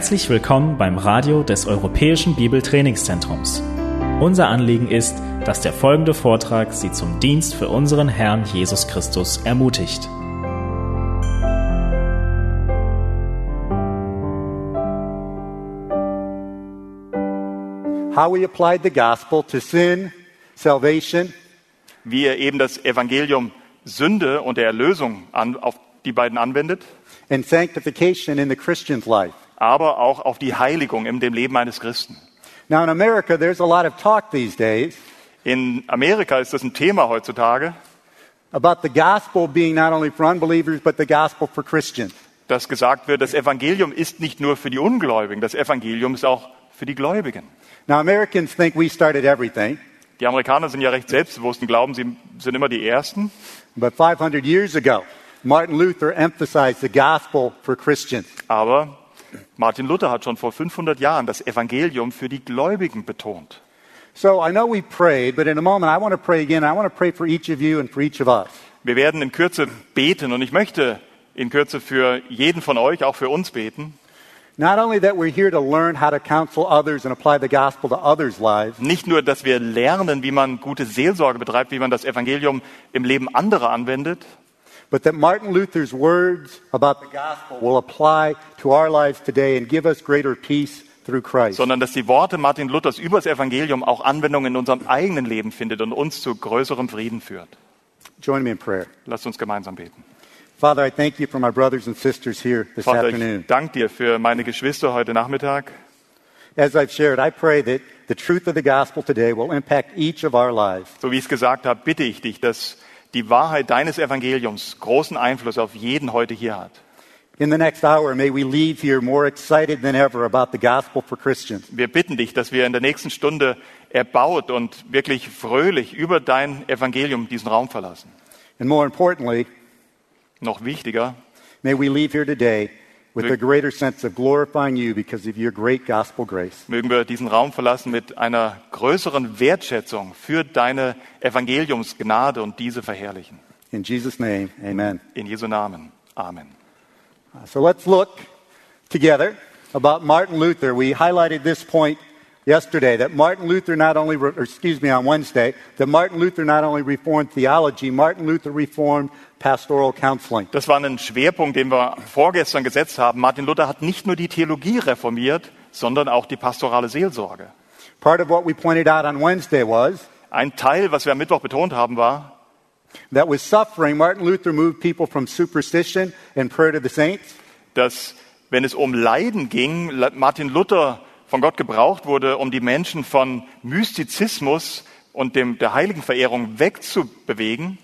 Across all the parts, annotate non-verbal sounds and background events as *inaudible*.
Herzlich willkommen beim Radio des Europäischen Bibeltrainingszentrums. Unser Anliegen ist, dass der folgende Vortrag Sie zum Dienst für unseren Herrn Jesus Christus ermutigt. how we applied the gospel to sin, salvation, wie er eben das Evangelium Sünde und der Erlösung an, auf die beiden anwendet, and sanctification in the Christian's life. Aber auch auf die Heiligung in dem Leben eines Christen. Now, in America, there's a lot of talk these days In Amerika ist das ein Thema heutzutage, about the gospel being not only for unbelievers, but the gospel for Christians. dass gesagt wird, das Evangelium ist nicht nur für die Ungläubigen, das Evangelium ist auch für die Gläubigen. Now, Americans think we started everything, Die Amerikaner sind ja recht selbstbewusst und glauben, sie sind immer die Ersten. but 500 years ago, Martin Luther emphasized the gospel for Christians. Aber Martin Luther hat schon vor 500 Jahren das Evangelium für die Gläubigen betont. So I know we prayed, but in a moment, I want to pray again. I want to pray for each of you and for each of us. Wir werden in Kürze beten und ich möchte in Kürze für jeden von euch, auch für uns beten. Not only that we're here to learn how to counsel others and apply the gospel to others' lives, Nicht nur, dass wir lernen, wie man gute Seelsorge betreibt, wie man das Evangelium im Leben anderer anwendet, but that Martin Luther's words about the gospel will apply to our lives today and give us greater peace through Christ. sondern dass die Worte Martin Luthers über das Evangelium auch Anwendung in unserem eigenen Leben findet und uns zu größerem Frieden führt. Join me in prayer. Lasst uns gemeinsam beten. Father, I thank you for my brothers and sisters here this Vater, afternoon. ich danke dir für meine Geschwister heute Nachmittag. As I've shared, I pray that the truth of the gospel today will impact each of our lives. So wie ich es gesagt habe, bitte ich dich, dass die Wahrheit deines Evangeliums großen Einfluss auf jeden heute hier hat. In the next hour, may we leave here more excited than ever about the gospel for Christians. Wir bitten dich, dass wir in der nächsten Stunde erbaut und wirklich fröhlich über dein Evangelium diesen Raum verlassen. And more importantly, Noch wichtiger, may we leave here today with a greater sense of glorifying you because of your great gospel grace. mögen wir diesen Raum verlassen mit einer größeren Wertschätzung für deine Evangeliumsgnade und diese verherrlichen. In Jesus' name, amen. In Jesu Namen. Amen. So let's look together about Martin Luther. We highlighted this point yesterday that Martin Luther not only, re- or excuse me, on Wednesday, that Martin Luther not only reformed theology, Martin Luther reformed pastoral counseling. Das war ein Schwerpunkt, den wir vorgestern gesetzt haben. Martin Luther hat nicht nur die Theologie reformiert, sondern auch die pastorale Seelsorge. Part of what we pointed out on Wednesday was Ein Teil, was wir am Mittwoch betont haben, war, that with suffering, Martin Luther moved people from superstition and prayer to the saints dass wenn es um Leiden ging, Martin Luther von Gott gebraucht wurde, um die Menschen von Mystizismus und dem, der Heiligenverehrung wegzubewegen,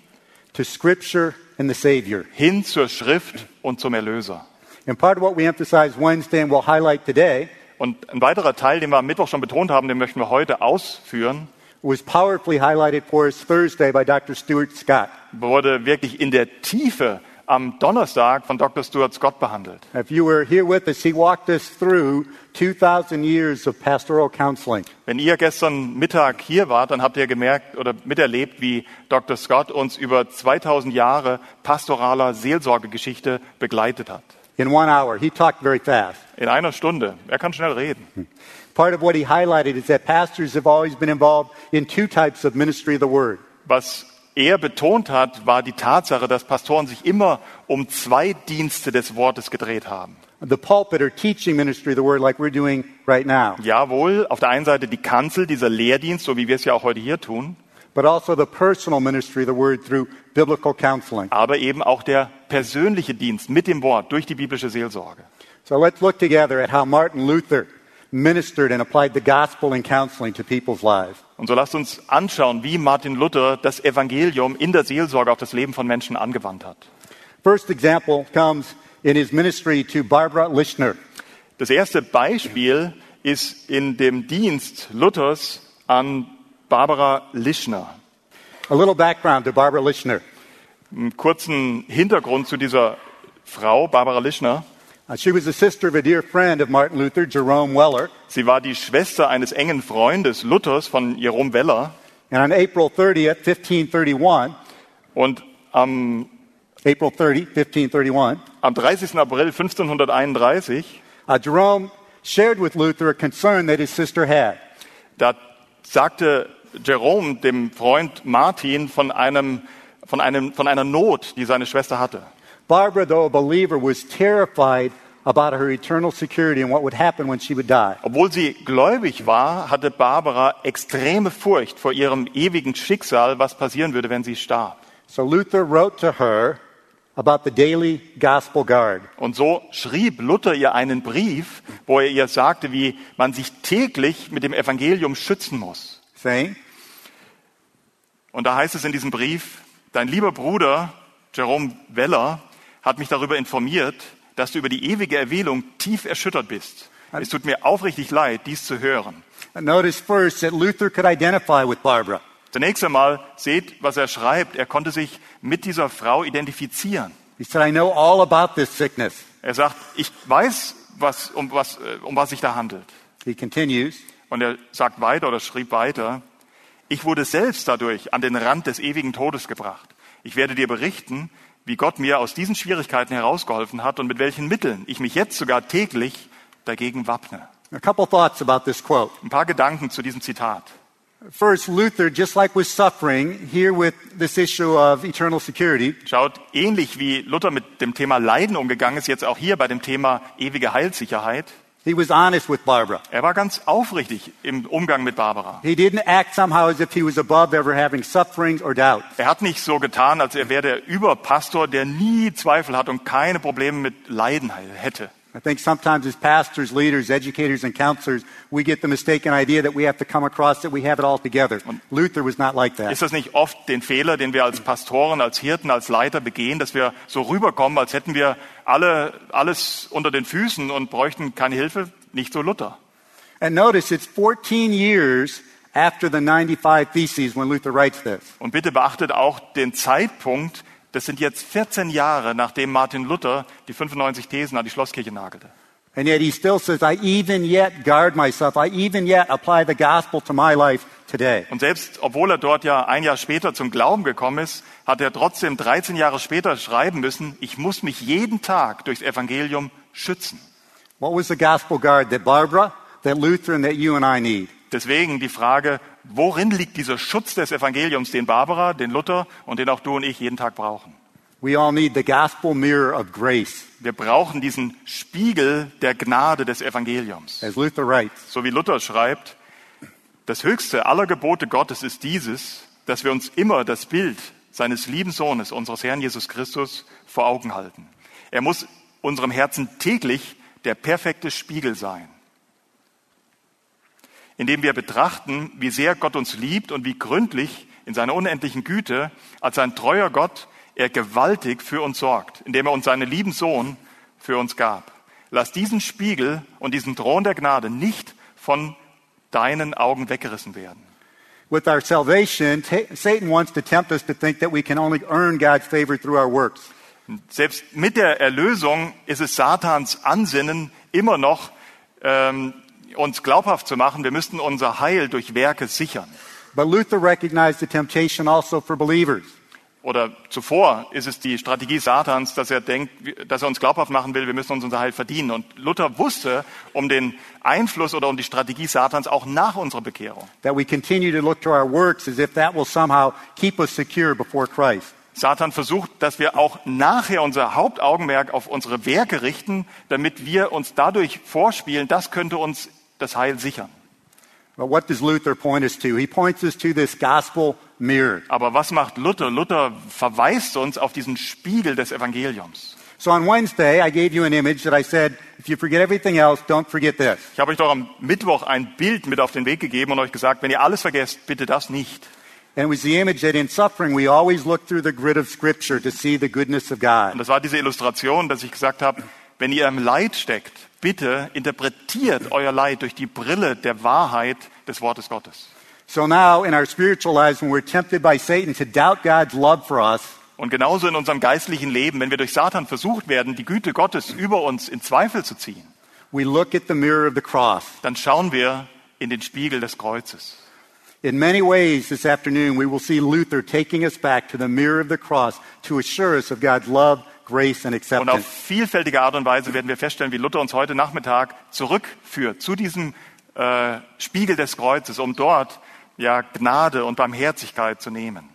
to scripture and the Savior. hin zur Schrift und zum Erlöser. And part of what we emphasized Wednesday and we'll highlight today Und ein weiterer Teil, den wir am Mittwoch schon betont haben, den möchten wir heute ausführen, was powerfully highlighted for us Thursday by Dr. Stuart Scott. wurde wirklich in der Tiefe am Donnerstag von Dr. Stuart Scott behandelt. If you were here with us, he walked us through 2,000 years of pastoral counseling. Wenn ihr gestern Mittag hier wart, dann habt ihr gemerkt oder miterlebt, wie Dr. Scott uns über 2000 Jahre pastoraler Seelsorgegeschichte begleitet hat. In one hour, he talked very fast. In einer Stunde. Er kann schnell reden. Part of what he highlighted is that pastors have always been involved in two types of ministry of the word. Was er betont hat, war die Tatsache, dass Pastoren sich immer um zwei Dienste des Wortes gedreht haben. The pulpit or teaching ministry the word, like we're doing right now, Jawohl, auf der einen Seite die Kanzel, dieser Lehrdienst, so wie wir es ja auch heute hier tun, but also the personal ministry of the word through biblical counseling. aber eben auch der persönliche Dienst mit dem Wort durch die biblische Seelsorge. So let's look together at how Martin Luther ministered and applied the gospel in counseling to people's lives. Und so lasst uns anschauen, wie Martin Luther das Evangelium in der Seelsorge auf das Leben von Menschen angewandt hat. First example comes in his ministry to Barbara Lischner. Das erste Beispiel ist in dem Dienst Luthers an Barbara Lischner. A little background to Barbara Lischner. Einen kurzen Hintergrund zu dieser Frau, Barbara Lischner. Uh, she was the sister of a dear friend of Martin Luther, Jerome Weller. Sie war die Schwester eines engen Freundes Luthers von Jerome Weller. And on April 30th, 1531, Und am, April 30, 1531, am 30. April 1531 uh, Jerome shared with Luther a concern that his sister had. Da sagte Jerome dem Freund Martin von, einem, von, einem, von einer Not, die seine Schwester hatte. Barbara, though a believer, was terrified about her eternal security and what would happen when she would die. Obwohl sie gläubig war, hatte Barbara extreme Furcht vor ihrem ewigen Schicksal, was passieren würde, wenn sie starb. So Luther wrote to her about the daily gospel guard. Und so schrieb Luther ihr einen Brief, wo er ihr sagte, wie man sich täglich mit dem Evangelium schützen muss. saying, Und da heißt es in diesem Brief, dein lieber Bruder Jerome Weller hat mich darüber informiert, dass du über die ewige Erwählung tief erschüttert bist. Es tut mir aufrichtig leid, dies zu hören. Notice first that Luther could identify with Barbara. Zunächst einmal seht, was er schreibt. Er konnte sich mit dieser Frau identifizieren. He said, I know all about this sickness. Er sagt, ich weiß, was, um, was, äh, um was sich da handelt. He continues, Und er sagt weiter oder schrieb weiter, ich wurde selbst dadurch an den Rand des ewigen Todes gebracht. Ich werde dir berichten, wie Gott mir aus diesen Schwierigkeiten herausgeholfen hat und mit welchen Mitteln ich mich jetzt sogar täglich dagegen wappne. a couple thoughts about this quote. Ein paar Gedanken zu diesem Zitat. First, Luther, just like with suffering, here with this issue of eternal security, Schaut, ähnlich wie Luther mit dem Thema Leiden umgegangen ist, jetzt auch hier bei dem Thema ewige Heilssicherheit. He was honest with Barbara. Er war ganz aufrichtig im Umgang mit Barbara. He didn't act somehow as if he was above ever having sufferings or doubts. Er hat nicht so getan, als er wäre der Überpastor, der nie Zweifel hat und keine Probleme mit Leiden hätte. I think sometimes as pastors, leaders, educators, and counselors, we get the mistaken idea that we have to come across that we have it all together. Luther was not like that. Ist das nicht oft den Fehler, den wir als Pastoren, als Hirten, als Leiter begehen, dass wir so rüberkommen, als hätten wir alle, alles unter den Füßen und bräuchten keine Hilfe? Nicht so Luther. And notice it's 14 years after the 95 Theses when Luther writes this. Und bitte beachtet auch den Zeitpunkt, das sind jetzt 14 Jahre, nachdem Martin Luther die 95 Thesen an die Schlosskirche nagelte. And yet he still says, I even yet guard myself. I even yet apply the gospel to my life today. Und selbst obwohl er dort ja ein Jahr später zum Glauben gekommen ist, hat er trotzdem 13 Jahre später schreiben müssen, ich muss mich jeden Tag durchs Evangelium schützen. What was the gospel guard that Barbara, that Luther, and that you and I need? Deswegen die Frage, worin liegt dieser Schutz des Evangeliums, den Barbara, den Luther und den auch du und ich jeden Tag brauchen? We all need the gospel mirror of grace, Wir brauchen diesen Spiegel der Gnade des Evangeliums. as Luther writes. So wie Luther schreibt, das höchste aller Gebote Gottes ist dieses, dass wir uns immer das Bild seines lieben Sohnes, unseres Herrn Jesus Christus, vor Augen halten. Er muss unserem Herzen täglich der perfekte Spiegel sein, indem wir betrachten, wie sehr Gott uns liebt und wie gründlich in seiner unendlichen Güte als ein treuer Gott er gewaltig für uns sorgt, indem er uns seinen lieben Sohn für uns gab. Lass diesen Spiegel und diesen Thron der Gnade nicht von deinen Augen weggerissen werden. With our salvation, ta- Satan wants to tempt us to think that we can only earn God's favor through our works. Selbst mit der Erlösung ist es Satans Ansinnen immer noch, ähm, uns glaubhaft zu machen, wir müssten unser Heil durch Werke sichern. But Luther recognized the temptation also for believers. Oder zuvor ist es die Strategie Satans, dass er denkt, dass er uns glaubhaft machen will, wir müssen uns unser Heil verdienen. Und Luther wusste um den Einfluss oder um die Strategie Satans auch nach unserer Bekehrung. That we continue to look to our works as if that will somehow keep us secure before Christ. Satan versucht, dass wir auch nachher unser Hauptaugenmerk auf unsere Werke richten, damit wir uns dadurch vorspielen, das könnte uns das Heil sichern. But what does Luther point us to? He points us to this gospel mirror. Aber was macht Luther? Luther verweist uns auf diesen Spiegel des Evangeliums. So on Wednesday, I gave you an image that I said, if you forget everything else, don't forget this. Ich habe euch doch am Mittwoch ein Bild mit auf den Weg gegeben und euch gesagt, wenn ihr alles vergesst, bitte das nicht. And it was the image that in suffering, we always look through the grid of Scripture to see the goodness of Und God. das war diese Illustration, dass ich gesagt habe, wenn ihr im Leid steckt, bitte interpretiert euer Leid durch die Brille der Wahrheit des Wortes Gottes. So now, in our spiritual lives, when we're tempted by Satan to doubt God's love for us, Und genauso in unserem geistlichen Leben, wenn wir durch Satan versucht werden, die Güte Gottes über uns in Zweifel zu ziehen, we look at the mirror of the cross. dann schauen wir in den Spiegel des Kreuzes. In many ways this afternoon, we will see Luther taking us back to the mirror of the cross to assure us of God's love, grace and Und auf acceptance. vielfältige Art und Weise werden wir feststellen, wie Luther uns heute Nachmittag zurückführt zu diesem äh, Spiegel des Kreuzes, um dort ja Gnade und Barmherzigkeit zu nehmen.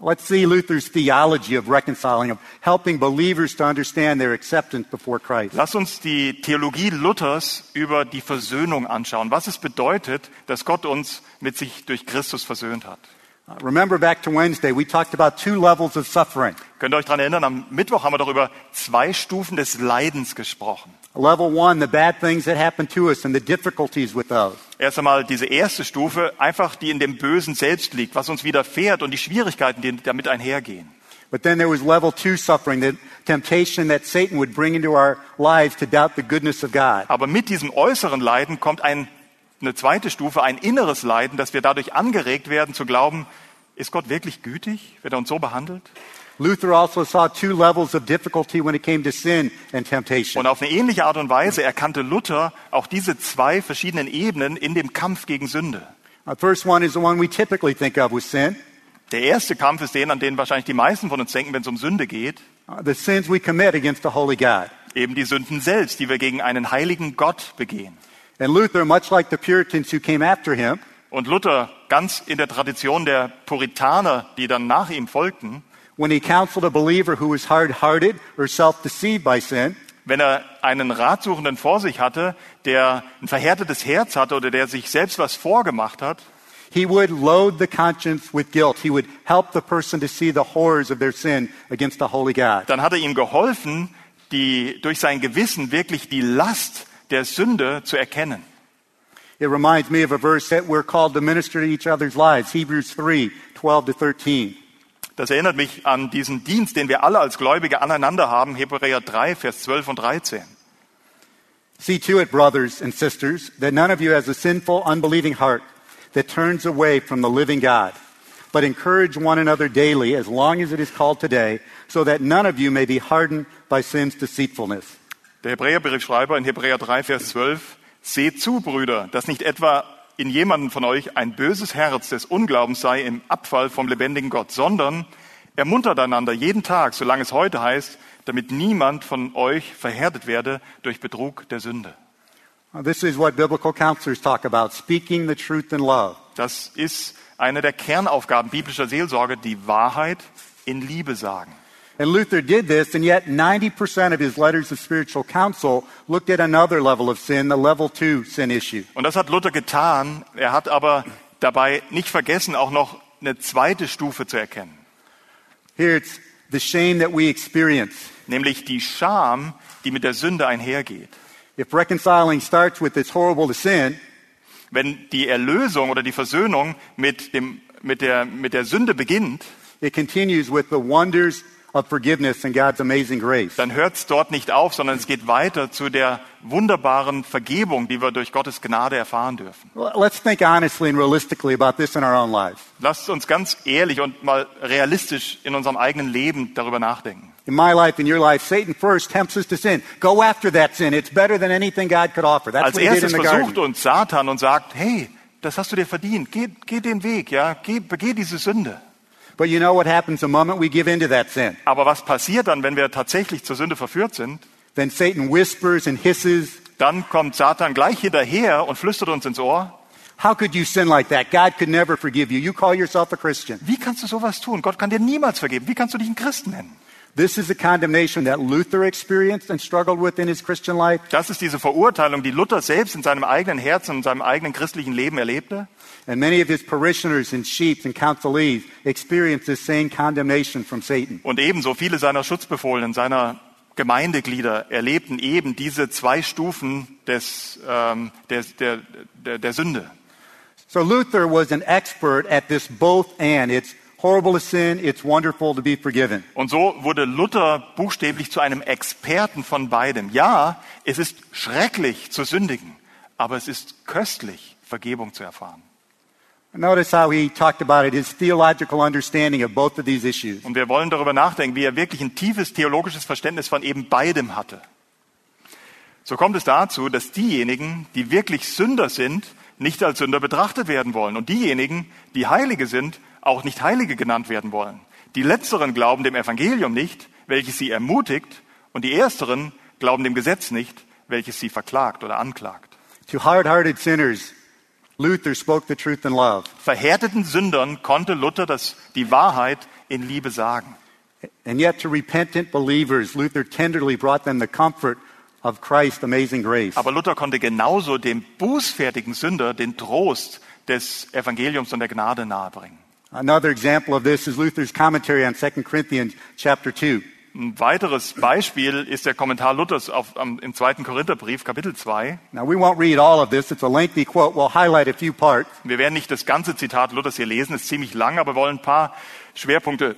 Let's see Luther's theology of reconciling, of helping believers to understand their acceptance before Christ. Lass uns die Theologie Luthers über die Versöhnung anschauen, was es bedeutet, dass Gott uns mit sich durch Christus versöhnt hat. Remember back to Wednesday, we talked about two levels of suffering. Könnt ihr euch daran erinnern, am Mittwoch haben wir doch über zwei Stufen des Leidens gesprochen. Level one, the bad things that happen to us and the difficulties with those. Erst einmal diese erste Stufe, einfach die in dem Bösen selbst liegt, was uns widerfährt und die Schwierigkeiten, die damit einhergehen. But then there was level two suffering, the temptation that Satan would bring into our lives to doubt the goodness of God. Aber mit diesem äußeren Leiden kommt ein, eine zweite Stufe, ein inneres Leiden, dass wir dadurch angeregt werden zu glauben, ist Gott wirklich gütig, wenn er uns so behandelt? Luther also saw two levels of difficulty when it came to sin and temptation. Und auf eine ähnliche Art und Weise erkannte Luther auch diese zwei verschiedenen Ebenen in dem Kampf gegen Sünde. The first one is the one we typically think of with sin, Der erste Kampf ist den, an den wahrscheinlich die meisten von uns denken, wenn es um Sünde geht. uh, the sins we commit against the holy God. Eben die Sünden selbst, die wir gegen einen heiligen Gott begehen. And Luther, much like the Puritans who came after him, Und Luther, ganz in der Tradition der Puritaner, die dann nach ihm folgten, when he counseled a believer who was hard-hearted or self-deceived by sin, wenn er einen Ratsuchenden vor sich hatte, der ein verhärtetes Herz hatte oder der sich selbst was vorgemacht hat, he would load the conscience with guilt. He would help the person to see the horrors of their sin against the holy God. dann hat er ihm geholfen, die, durch sein Gewissen wirklich die Last der Sünde zu erkennen. It reminds me of a verse that we're called to minister to each other's lives, Hebrews 3, 12 to 13. Das erinnert mich an diesen Dienst, den wir alle als Gläubige aneinander haben, Hebräer 3, Vers 12 und 13. See to it, brothers and sisters, that none of you has a sinful, unbelieving heart that turns away from the living God. But encourage one another daily, as long as it is called today, so that none of you may be hardened by sin's deceitfulness. Der Hebräerbriefschreiber in Hebräer 3, Vers 12, Seht zu, Brüder, dass nicht etwa in jemanden von euch ein böses Herz des Unglaubens sei im Abfall vom lebendigen Gott, sondern ermuntert einander jeden Tag, solange es heute heißt, damit niemand von euch verhärtet werde durch Betrug der Sünde. This is what biblical counselors talk about, speaking the truth in love. Das ist eine der Kernaufgaben biblischer Seelsorge, die Wahrheit in Liebe sagen. And Luther did this, and yet 90% of his letters of spiritual counsel looked at another level of sin, the level two sin issue. Und das hat Luther getan. Er hat aber dabei nicht vergessen, auch noch eine zweite Stufe zu erkennen, Here it's the shame that we experience. nämlich die Scham, die mit der Sünde einhergeht. If reconciling starts with it's horrible to sin, Wenn die Erlösung oder die Versöhnung mit, dem, mit, der, mit der Sünde beginnt, it continues with the wonders of forgiveness and God's amazing grace. dann hört es dort nicht auf, sondern es geht weiter zu der wunderbaren Vergebung, die wir durch Gottes Gnade erfahren dürfen. Let's think honestly and realistically about this in our own lives. Lasst uns ganz ehrlich und mal realistisch in unserem eigenen Leben darüber nachdenken. In my life, in your life, Satan first tempts us to sin. Go after that sin. It's better than anything God could offer. That's Als what he did in erstes the versucht garden. uns Satan und sagt, hey, das hast du dir verdient, geh, geh den Weg, ja, geh, begeh diese Sünde. But you know what happens the moment we give in to that sin? Aber was passiert dann, wenn wir tatsächlich zur Sünde verführt sind? Then Satan whispers and hisses, Dann kommt Satan gleich hinterher und flüstert uns ins Ohr, How could you sin like that? God could never forgive you. You call yourself a Christian. wie kannst du sowas tun? Gott kann dir niemals vergeben. Wie kannst du dich einen Christen nennen? This is a condemnation that Luther experienced and struggled with in his Christian life. Das ist diese Verurteilung, die Luther selbst in seinem eigenen Herzen und seinem eigenen christlichen Leben erlebte. And many of his parishioners and sheep and counselees experienced this same condemnation from Satan. Und ebenso viele seiner Schutzbefohlenen, seiner Gemeindeglieder erlebten eben diese zwei Stufen des, ähm, der, der, der, der Sünde. So Luther was an expert at this both and. It's horrible to sin, it's wonderful to be forgiven. Und so wurde Luther buchstäblich zu einem Experten von beidem. Ja, es ist schrecklich zu sündigen, aber es ist köstlich, Vergebung zu erfahren. Notice how he talked about it, his theological understanding of both of these issues. Und wir wollen darüber nachdenken, wie er wirklich ein tiefes theologisches Verständnis von eben beidem hatte. So kommt es dazu, dass diejenigen, die wirklich Sünder sind, nicht als Sünder betrachtet werden wollen. Und diejenigen, die Heilige sind, auch nicht Heilige genannt werden wollen. Die Letzteren glauben dem Evangelium nicht, welches sie ermutigt, und die Ersteren glauben dem Gesetz nicht, welches sie verklagt oder anklagt. To hard-hearted sinners, Luther spoke the truth in love. Verhärteten Sündern konnte Luther das, die Wahrheit in Liebe sagen. And yet to repentant believers, Luther tenderly brought them the comfort of Christ's amazing grace. Aber Luther konnte genauso dem bußfertigen Sünder den Trost des Evangeliums und der Gnade nahebringen. Another example of this is Luther's commentary on 2 Corinthians chapter 2. Ein weiteres Beispiel ist der Kommentar Luthers auf, am, im zweiten Korintherbrief, Kapitel 2. Now we won't read all of this. It's a lengthy quote. We'll highlight a few parts. Wir werden nicht das ganze Zitat Luthers hier lesen, es ist ziemlich lang, aber wollen ein paar Schwerpunkte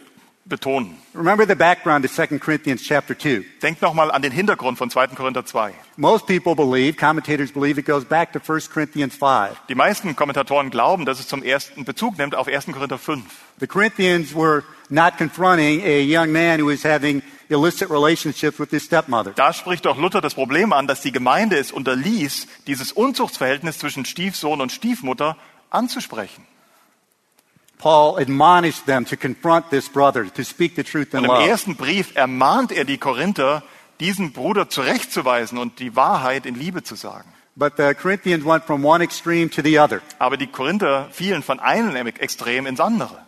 betonen. Remember the background to 2 Corinthians chapter 2. Denkt nochmal an den Hintergrund von 2. Korinther 2. Most people believe, commentators believe it goes back to 1 Corinthians 5. Die meisten Kommentatoren glauben, dass es zum ersten Bezug nimmt auf 1. Korinther 5. The Corinthians were not confronting a young man who was having illicit relationships with his stepmother. Da spricht doch Luther das Problem an, dass die Gemeinde es unterließ, dieses Unzuchtsverhältnis zwischen Stiefsohn und Stiefmutter anzusprechen. Paul admonished them to confront this brother, to speak the truth in Und im love. ersten Brief ermahnt er die Korinther, diesen Bruder zurechtzuweisen und die Wahrheit in Liebe zu sagen. But the Corinthians went from one extreme to the other. Aber die Korinther fielen von einem Extrem ins andere.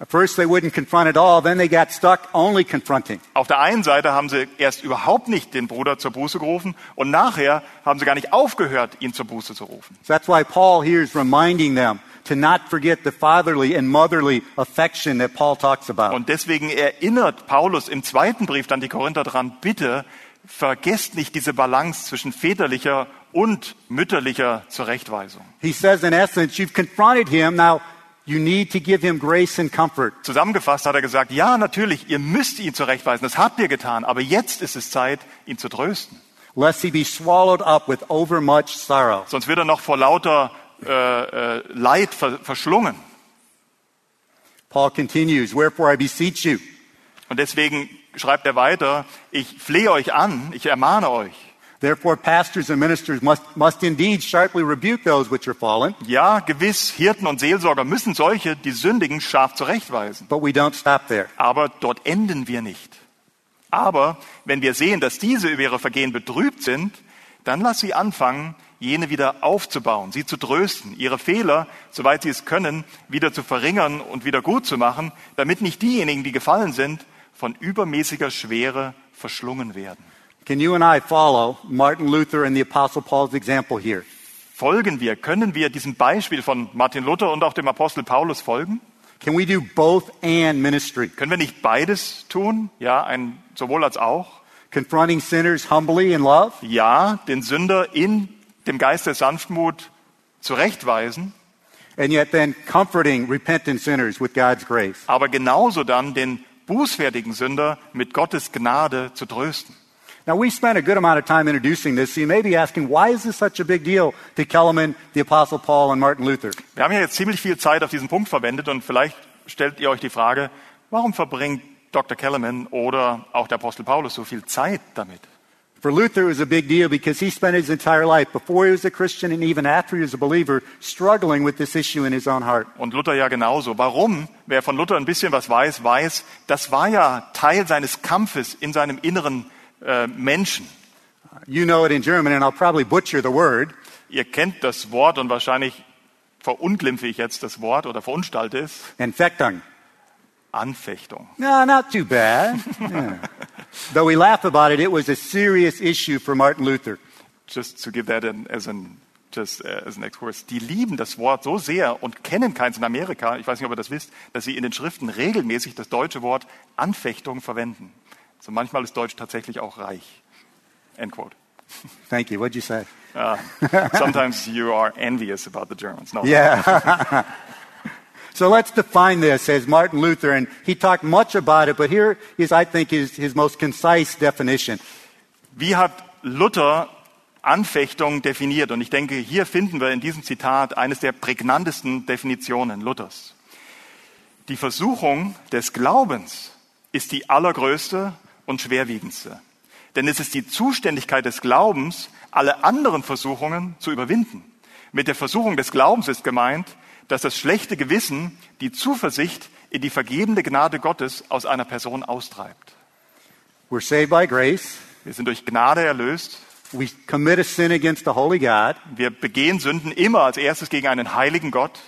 At first they wouldn't confront at all, then they got stuck only confronting. Auf der einen Seite haben sie erst überhaupt nicht den Bruder zur Buße gerufen und nachher haben sie gar nicht aufgehört, ihn zur Buße zu rufen. So that's why Paul here is reminding them to not forget the fatherly and motherly affection that Paul talks about. Und deswegen erinnert Paulus im zweiten Brief dann die Korinther dran, bitte vergesst nicht diese Balance zwischen väterlicher und mütterlicher Zurechtweisung. He says in essence, you've confronted him, now you need to give him grace and comfort. Zusammengefasst hat er gesagt, ja, natürlich, ihr müsst ihn zurechtweisen, das habt ihr getan, aber jetzt ist es Zeit, ihn zu trösten. lest he be swallowed up with overmuch sorrow. Sonst wird er noch vor lauter äh, äh, Leid ver verschlungen. Paul continues, Wherefore I beseech you, Und deswegen schreibt er weiter, ich flehe euch an, ich ermahne euch. therefore pastors and ministers must, must indeed sharply rebuke those which are fallen, Ja, gewiss, Hirten und Seelsorger müssen solche, die sündigen, scharf zurechtweisen. but we don't stop there. Aber dort enden wir nicht. Aber wenn wir sehen, dass diese über ihre Vergehen betrübt sind, dann lass sie anfangen, jene wieder aufzubauen, sie zu trösten, ihre Fehler, soweit sie es können, wieder zu verringern und wieder gut zu machen, damit nicht diejenigen, die gefallen sind, von übermäßiger Schwere verschlungen werden. Can you and I follow Martin Luther and the Apostle Paul's example here? Folgen wir, können wir diesem Beispiel von Martin Luther und auch dem Apostel Paulus folgen? Can we do both and ministry? Können wir nicht beides tun? Ja, ein sowohl als auch. Confronting sinners humbly in love, Ja, den Sünder in dem Geist der Sanftmut zurechtweisen, and yet then comforting repentant sinners with God's grace. aber genauso dann den bußfertigen Sünder mit Gottes Gnade zu trösten. Now, we spent a good amount of time introducing this, so you may be asking, why is this such a big deal to Kellerman, the Apostle Paul, and Martin Luther? Wir haben ja jetzt ziemlich viel Zeit auf diesen Punkt verwendet und vielleicht stellt ihr euch die Frage, warum verbringt Dr. Kellerman oder auch der Apostel Paulus so viel Zeit damit? For Luther, it was a big deal because he spent his entire life, before he was a Christian and even after he was a believer, struggling with this issue in his own heart. Und Luther ja genauso. Warum? Wer von Luther ein bisschen was weiß, weiß, das war ja Teil seines Kampfes in seinem inneren äh, Menschen. You know it in German, and I'll probably butcher the word. Ihr kennt das Wort und wahrscheinlich verunglimpfe ich jetzt das Wort oder verunstalte es. Infectung. Anfechtung. No, not too bad. *laughs* Yeah. Though we laugh about it, it was a serious issue for Martin Luther. Just to give that an, as an just uh, as an excursus. Die lieben das Wort so sehr und kennen keins in Amerika. Ich weiß nicht, ob ihr das wisst, dass sie in den Schriften regelmäßig das deutsche Wort Anfechtung verwenden. So manchmal ist Deutsch tatsächlich auch reich. End quote. Thank you. What'd you say? Uh, sometimes you are envious about the Germans. No. Yeah. *laughs* so let's define this as Martin Luther, and he talked much about it, but here is, I think, his, his most concise definition. Wie hat Luther Anfechtung definiert? Und ich denke, hier finden wir in diesem Zitat eines der prägnantesten Definitionen Luthers. Die Versuchung des Glaubens ist die allergrößte und schwerwiegendste. Denn es ist die Zuständigkeit des Glaubens, alle anderen Versuchungen zu überwinden. Mit der Versuchung des Glaubens ist gemeint, dass das schlechte Gewissen die Zuversicht in die vergebende Gnade Gottes aus einer Person austreibt. We're saved by grace. Wir sind durch Gnade erlöst. We commit a sin against the holy God. Wir begehen Sünden immer als erstes gegen einen heiligen Gott.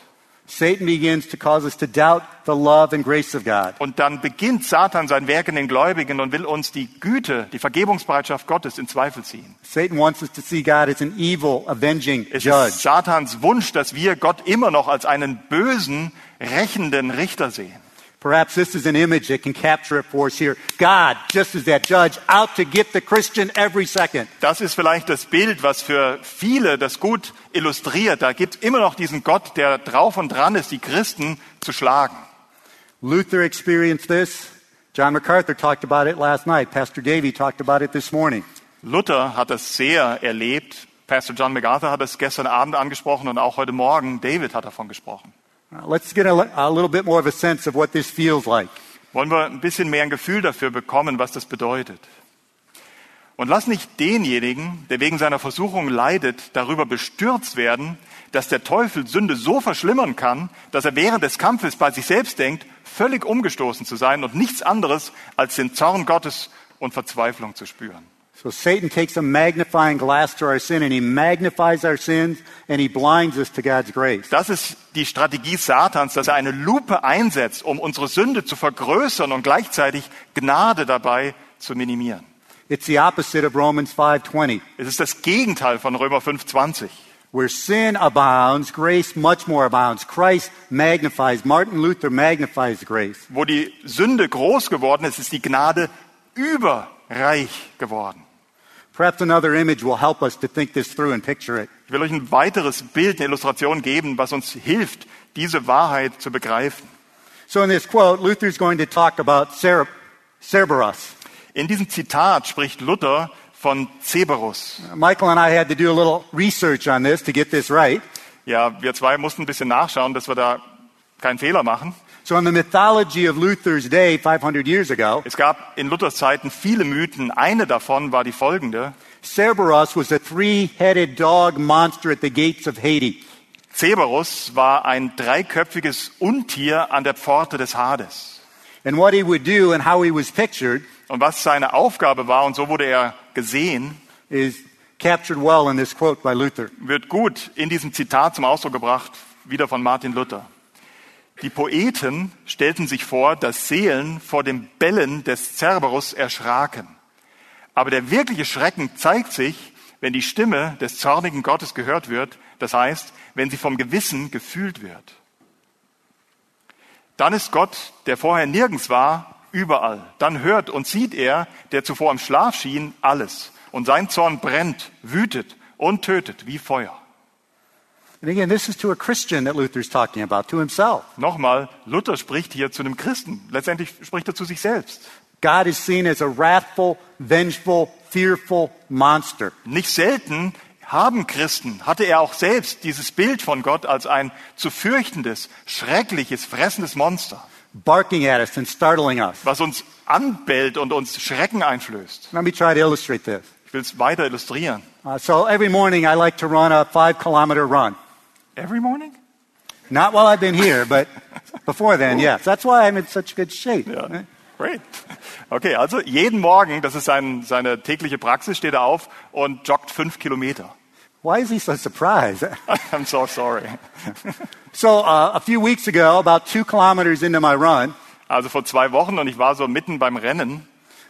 Satan begins to cause us to doubt the love and grace of God. Und dann beginnt Satan sein Werk in den Gläubigen und will uns die Güte, die Vergebungsbereitschaft Gottes in Zweifel ziehen. Satan wants us to see God as an evil, avenging Es judge. ist Satans Wunsch, dass wir Gott immer noch als einen bösen, rächenden Richter sehen. Perhaps this is an image that can capture it for us here. God, just as that judge, out to get the Christian every second. Das ist vielleicht das Bild, was für viele das gut illustriert. Da gibt immer noch diesen Gott, der drauf und dran ist, die Christen zu schlagen. Luther experienced this. John MacArthur talked about it last night. Pastor Davey talked about it this morning. Luther hat das sehr erlebt. Pastor John MacArthur hat es gestern Abend angesprochen und auch heute Morgen. David hat davon gesprochen. Let's get a, a little bit more of a sense of what this feels like. Wollen wir ein bisschen mehr ein Gefühl dafür bekommen, was das bedeutet. Und lass nicht denjenigen, der wegen seiner Versuchung leidet, darüber bestürzt werden, dass der Teufel Sünde so verschlimmern kann, dass er während des Kampfes bei sich selbst denkt, völlig umgestoßen zu sein und nichts anderes als den Zorn Gottes und Verzweiflung zu spüren. So Satan takes a magnifying glass to our sin and he magnifies our sins and he blinds us to God's grace. Das ist die Strategie Satans, dass er eine Lupe einsetzt, um unsere Sünde zu vergrößern und gleichzeitig Gnade dabei zu minimieren. It's the opposite of Romans 5:20. Es ist das Gegenteil von Römer 5,20. Where sin abounds, grace much more abounds. Christ magnifies, Martin Luther magnifies grace. Wo die Sünde groß geworden ist, ist die Gnade überreich geworden. Perhaps another image will help us to think this through and picture it. Ich will euch ein weiteres Bild, eine Illustration geben, was uns hilft, diese Wahrheit zu begreifen. So in this quote, Luther's going to talk about Cer- Cerberus. In diesem Zitat spricht Luther von Cerberus. Michael and I had to do a little research on this to get this right. Ja, wir zwei mussten ein bisschen nachschauen, dass wir da keinen Fehler machen. So in the mythology of Luther's day, 500 years ago, Es gab in Luthers Zeiten viele Mythen. Eine davon war die folgende. Cerberus was a three-headed dog monster at the gates of Hades. Cerberus war ein dreiköpfiges Untier an der Pforte des Hades. And what he would do and how he was pictured Und was seine Aufgabe war, und so wurde er gesehen, is captured well in this quote by Luther. wird gut in diesem Zitat zum Ausdruck gebracht, wieder von Martin Luther. Die Poeten stellten sich vor, dass Seelen vor dem Bellen des Cerberus erschraken. Aber der wirkliche Schrecken zeigt sich, wenn die Stimme des zornigen Gottes gehört wird, das heißt, wenn sie vom Gewissen gefühlt wird. Dann ist Gott, der vorher nirgends war, überall. Dann hört und sieht er, der zuvor im Schlaf schien, alles. Und sein Zorn brennt, wütet und tötet wie Feuer. And again, this is to a Christian that Luther's talking about, to himself. Nochmal, Luther spricht hier zu einem Christen. Letztendlich spricht er zu sich selbst. God is seen as a wrathful, vengeful, fearful monster. Nicht selten haben Christen, hatte er auch selbst dieses Bild von Gott als ein zu fürchtendes, schreckliches, fressendes Monster, barking at us and startling us. was uns anbellt und uns Schrecken einflößt. Let me try to illustrate this. Ich will es weiter illustrieren. Uh, so every morning I like to run a five kilometer run. Every morning? Not while I've been here, but *laughs* before then, yes. That's why I'm in such good shape. Ja. Great. Okay, also jeden Morgen, das ist sein, seine tägliche Praxis, steht er auf und joggt fünf Kilometer. Why is he so surprised? *laughs* I'm so sorry. *laughs* so uh, a few weeks ago, about two kilometers into my run, Also vor zwei Wochen und ich war so mitten beim Rennen.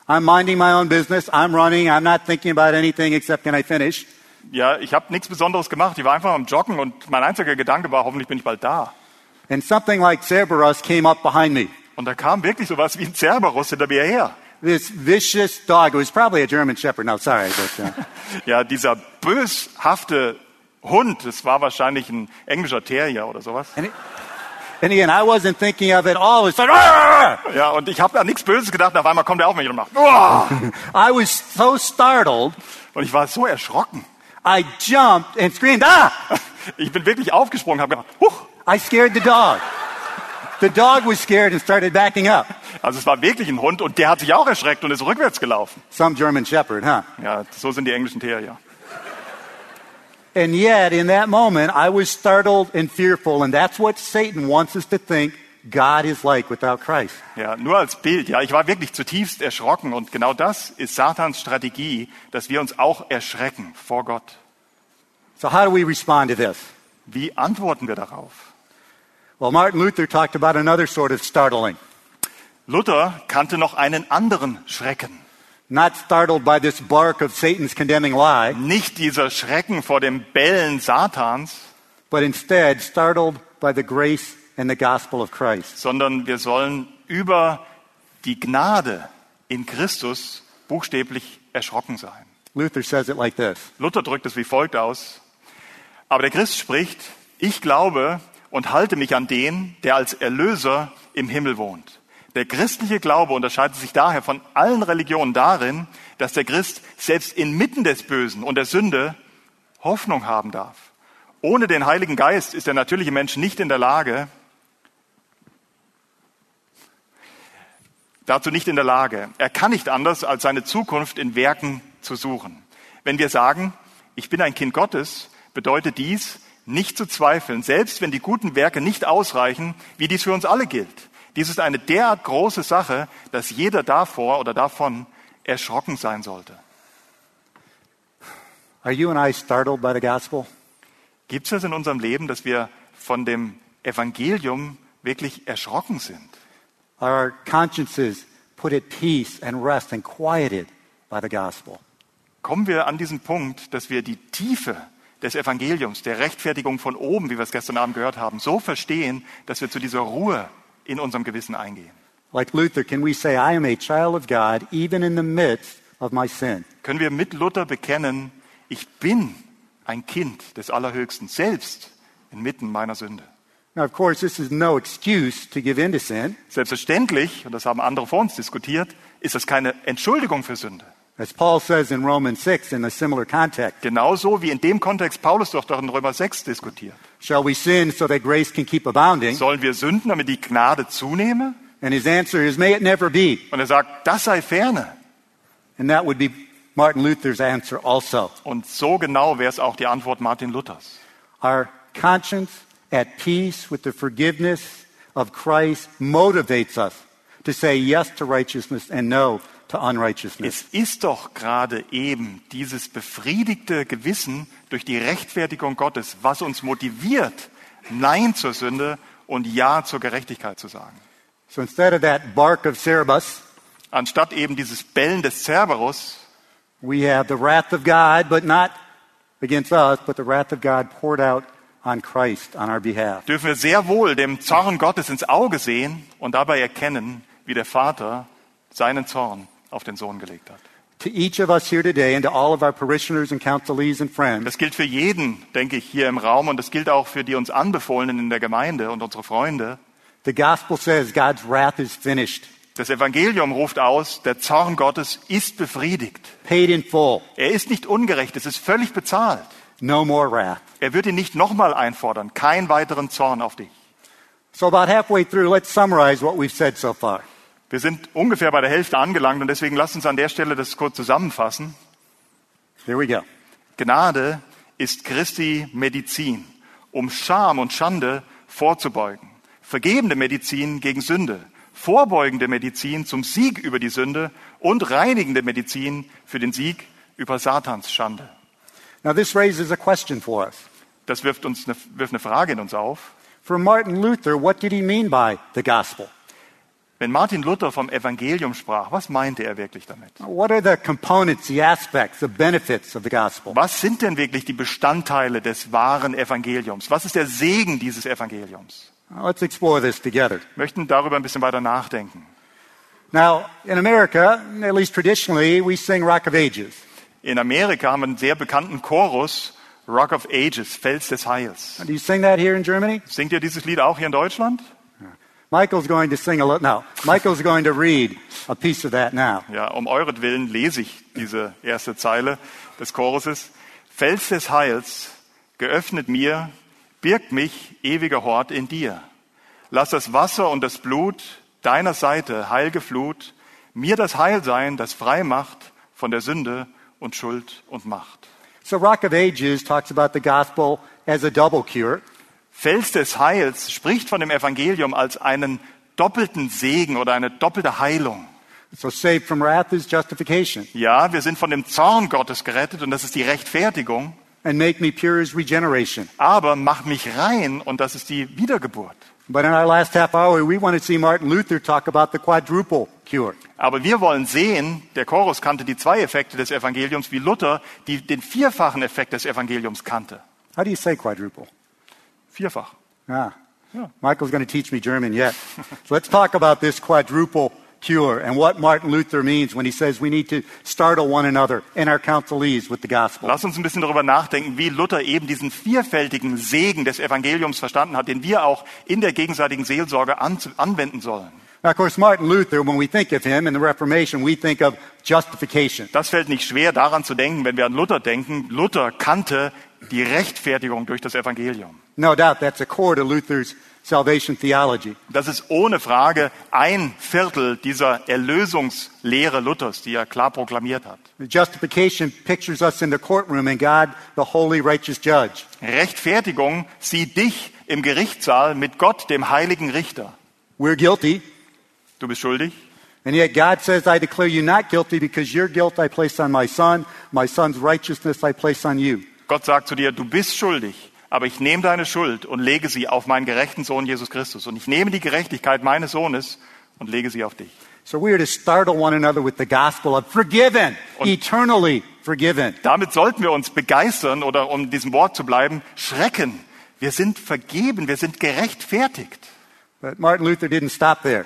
I'm minding my own business. I'm running. I'm not thinking about anything except can I finish? Ja, ich habe nichts Besonderes gemacht. Ich war einfach am Joggen und mein einziger Gedanke war, hoffentlich bin ich bald da. And something like Cerberus came up behind me. Und da kam wirklich sowas wie ein Cerberus hinter mir her. This vicious dog. It was probably a German Shepherd. No, sorry, but uh, *laughs* Ja, dieser böshafte Hund, das war wahrscheinlich ein englischer Terrier oder sowas. and, it, and again, I wasn't thinking of it all. It's *laughs* like! Ja, und ich habe an nichts Böses gedacht. Und auf einmal kommt er auf mich und macht. *laughs* I was so startled. Und ich war so erschrocken. I jumped and screamed, ah! *laughs* Ich bin wirklich aufgesprungen, habe gedacht, huch. I scared the dog. The dog was scared and started backing up. Also es war wirklich ein Hund und der hat sich auch erschreckt und ist rückwärts gelaufen. Some German Shepherd, huh? Ja, so sind die englischen Terrier. And yet, in that moment, I was startled and fearful, and that's what Satan wants us to think God is like without Christ. Ja, nur als Bild. Ja, ich war wirklich zutiefst erschrocken und genau das ist Satans Strategie, dass wir uns auch erschrecken vor Gott. So how do we respond to this? Wie antworten wir darauf? Well, Martin Luther talked about another sort of startling. Luther kannte noch einen anderen Schrecken. Not startled by this bark of Satan's condemning lie, Nicht dieser Schrecken vor dem Bellen Satans, but instead startled by the grace and the gospel of Christ. sondern wir sollen über die Gnade in Christus buchstäblich erschrocken sein. Luther says it like this Luther drückt es wie folgt aus. Aber der Christ spricht, ich glaube und halte mich an den, der als Erlöser im Himmel wohnt. Der christliche Glaube unterscheidet sich daher von allen Religionen darin, dass der Christ selbst inmitten des Bösen und der Sünde Hoffnung haben darf. Ohne den Heiligen Geist ist der natürliche Mensch nicht in der Lage, dazu nicht in der Lage. Er kann nicht anders, als seine Zukunft in Werken zu suchen. Wenn wir sagen, ich bin ein Kind Gottes, bedeutet dies, nicht zu zweifeln, selbst wenn die guten Werke nicht ausreichen, wie dies für uns alle gilt. Dies ist eine derart große Sache, dass jeder davor oder davon erschrocken sein sollte. Are you and I startled by the gospel? Gibt es das in unserem Leben, dass wir von dem Evangelium wirklich erschrocken sind? Our consciences put at peace and rest and quieted by the gospel? Kommen wir an diesen Punkt, dass wir die Tiefe des Evangeliums, der Rechtfertigung von oben, wie wir es gestern Abend gehört haben, so verstehen, dass wir zu dieser Ruhe in unserem Gewissen eingehen? Like Luther, can we say, I am a child of God even in the midst of my sin? Können wir mit Luther bekennen, ich bin ein Kind des Allerhöchsten, selbst inmitten meiner Sünde? Now, of course, this is no excuse to give in to sin. Selbstverständlich, und das haben andere vor uns diskutiert, ist das keine Entschuldigung für Sünde. As Paul says in Romans 6 in a similar context, Genauso wie in dem Kontext Paulus doch, doch in Römer 6 diskutiert. shall we sin so that grace can keep abounding? Sollen wir sünden, damit die Gnade zunehme? And his answer is, may it never be. Und er sagt, das sei ferne. And that would be Martin Luther's answer also. Und so genau wäre es auch die Antwort Martin Luthers. Our conscience at peace with the forgiveness of Christ motivates us to say yes to righteousness and no to unrighteousness. Es ist doch gerade eben dieses befriedigte Gewissen durch die Rechtfertigung Gottes, was uns motiviert, Nein zur Sünde und Ja zur Gerechtigkeit zu sagen. So instead of that bark of Cerebus, Anstatt eben dieses Bellen des Cerberus we have the wrath of God, but not against us, but the wrath of God poured out on Christ on our behalf. dürfen wir sehr wohl dem Zorn Gottes ins Auge sehen und dabei erkennen, wie der Vater seinen Zorn auf den Sohn gelegt hat. To each of us here today and to all of our parishioners and counselees and friends, Das gilt für jeden, denke ich, hier im Raum und das gilt auch für die uns Anbefohlenen in der Gemeinde und unsere Freunde. the gospel says God's wrath is finished, Das Evangelium ruft aus, der Zorn Gottes ist befriedigt. paid in full, Er ist nicht ungerecht, es ist völlig bezahlt. No more wrath. Er wird ihn nicht nochmal einfordern, keinen weiteren Zorn auf dich. So about halfway through, let's summarize what we've said so far. Wir sind ungefähr bei der Hälfte angelangt und deswegen lasst uns an der Stelle das kurz zusammenfassen. Here we go. Gnade ist Christi Medizin, um Scham und Schande vorzubeugen. Vergebende Medizin gegen Sünde, vorbeugende Medizin zum Sieg über die Sünde und reinigende Medizin für den Sieg über Satans Schande. Now, this raises a question for us. Das wirft uns eine, wirft eine Frage in uns auf. For Martin Luther, what did he mean by the gospel? Wenn Martin Luther vom Evangelium sprach, was meinte er wirklich damit? What are the components, the aspects, the benefits of the gospel? Was sind denn wirklich die Bestandteile des wahren Evangeliums? Was ist der Segen dieses Evangeliums? Let's explore this together. Wir möchten darüber ein bisschen weiter nachdenken. Now, in America, at least traditionally, we sing Rock of Ages. In Amerika haben wir einen sehr bekannten Chorus, Rock of Ages, Fels des Heils. Do you sing that here in Germany? Singt ihr dieses Lied auch hier in Deutschland? Michael's going to sing a little. No, Michael's going to read a piece of that now. Ja, um euretwillen lese ich diese erste Zeile des Choruses. Fels des Heils, geöffnet mir, birgt mich ewiger Hort in dir. Lass das Wasser und das Blut deiner Seite, heilge Flut, mir das Heil sein, das frei macht von der Sünde und Schuld und Macht. So, Rock of Ages talks about the gospel as a double cure. Fels des Heils spricht von dem Evangelium als einen doppelten Segen oder eine doppelte Heilung. So saved from wrath is justification. Ja, wir sind von dem Zorn Gottes gerettet und das ist die Rechtfertigung. And make me pure is regeneration. Aber mach mich rein und das ist die Wiedergeburt. But in our last half hour, we want to see Martin Luther talk about the quadruple cure. Aber wir wollen sehen, der Chorus kannte die zwei Effekte des Evangeliums, wie Luther die, den vierfachen Effekt des Evangeliums kannte. How do you say quadruple? Vierfach. Ah. Michael's going to teach me German yet. so let's talk about this quadruple cure and what Martin Luther means when he says we need to startle one another and our counselees with the gospel. Lass uns ein bisschen darüber nachdenken, wie Luther eben diesen vielfältigen Segen des Evangeliums verstanden hat, den wir auch in der gegenseitigen Seelsorge an, anwenden sollen. Now, of course, Martin Luther, when we think of him in the Reformation, we think of justification. Das fällt nicht schwer daran zu denken, wenn wir an Luther denken. Luther kannte die Rechtfertigung durch das Evangelium. No doubt that's a core to Luther's salvation theology. Das ist ohne Frage ein Viertel dieser Erlösungslehre Luthers, die er klar proklamiert hat. Justification pictures us in the courtroom and God, the holy, righteous judge. Rechtfertigung sieht dich im Gerichtssaal mit Gott, dem heiligen Richter. We're guilty, Du bist schuldig. and yet God says, I declare you not guilty because your guilt I place on my son, my son's righteousness I place on you. Gott sagt zu dir, du bist schuldig, aber ich nehme deine Schuld und lege sie auf meinen gerechten Sohn Jesus Christus. Und ich nehme die Gerechtigkeit meines Sohnes und lege sie auf dich. So we are to startle one another with the gospel of forgiven, eternally forgiven. Damit sollten wir uns begeistern oder um diesem Wort zu bleiben, schrecken. Wir sind vergeben, wir sind gerechtfertigt. But Martin Luther didn't stop there.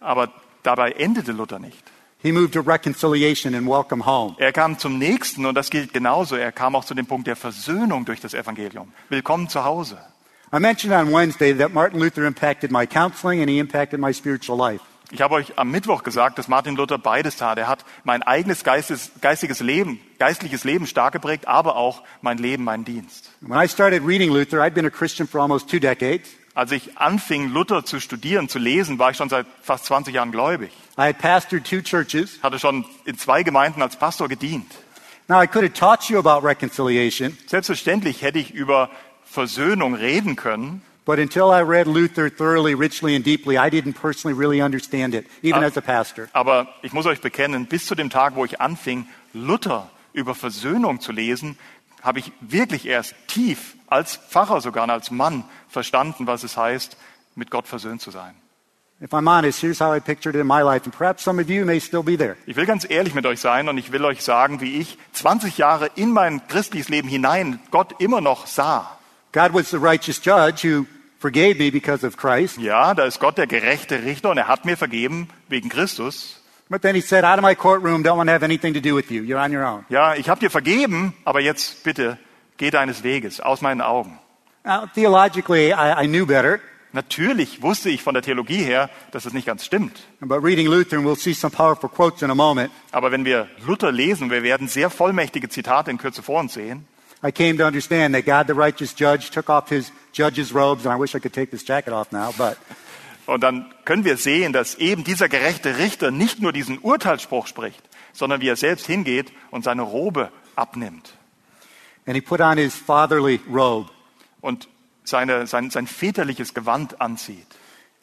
Aber dabei endete Luther nicht. He moved to reconciliation and welcome home. Er kam zum nächsten und das gilt genauso. Er kam auch zu dem Punkt der Versöhnung durch das Evangelium. Willkommen zu Hause. I mentioned on Wednesday that Martin Luther impacted my counseling and he impacted my spiritual life. Ich habe euch am Mittwoch gesagt, dass Martin Luther beides tat. Er hat mein eigenes geistes, geistiges Leben, geistliches Leben stark geprägt, aber auch mein Leben, meinen Dienst. When I started reading Luther, I'd been a Christian for almost two decades. Als ich anfing, Luther zu studieren, zu lesen, war ich schon seit fast 20 Jahren gläubig. I had pastored two churches. Hatte schon in zwei Gemeinden als Pastor gedient. Now, I could have taught you about reconciliation, Selbstverständlich hätte ich über Versöhnung reden können, but until I read Luther thoroughly, richly, and deeply, I didn't personally really understand it, even Ah. as a pastor. aber ich muss euch bekennen, bis zu dem Tag, wo ich anfing, Luther über Versöhnung zu lesen, habe ich wirklich erst tief, als Pfarrer sogar, als Mann, verstanden, was es heißt, mit Gott versöhnt zu sein. If I'm honest, here's how I pictured it in my life, and perhaps some of you may still be there. Ich will ganz ehrlich mit euch sein und ich will euch sagen, wie ich 20 Jahre in mein christliches Leben hinein Gott immer noch sah. God was the righteous judge who forgave me because of Christ, Ja, da ist Gott der gerechte Richter und er hat mir vergeben wegen Christus. but then he said, Out of my courtroom, don't want to have anything to do with you. You're on your own. Ja, ich habe dir vergeben, aber jetzt bitte geh deines Weges aus meinen Augen. Now, theologically, I, I knew better, Natürlich wusste ich von der Theologie her, dass es nicht ganz stimmt. but reading Luther, and we'll see some powerful quotes in a moment, Aber wenn wir Luther lesen, wir werden sehr vollmächtige Zitate in Kürze vor uns sehen. I came to understand that God, the righteous judge, took off his judge's robes, and I wish I could take this jacket off now, but Und dann können wir sehen, dass eben dieser gerechte Richter nicht nur diesen Urteilsspruch spricht, sondern wie er selbst hingeht und seine Robe abnimmt and he put on his fatherly robe, und seine, sein, sein väterliches Gewand anzieht.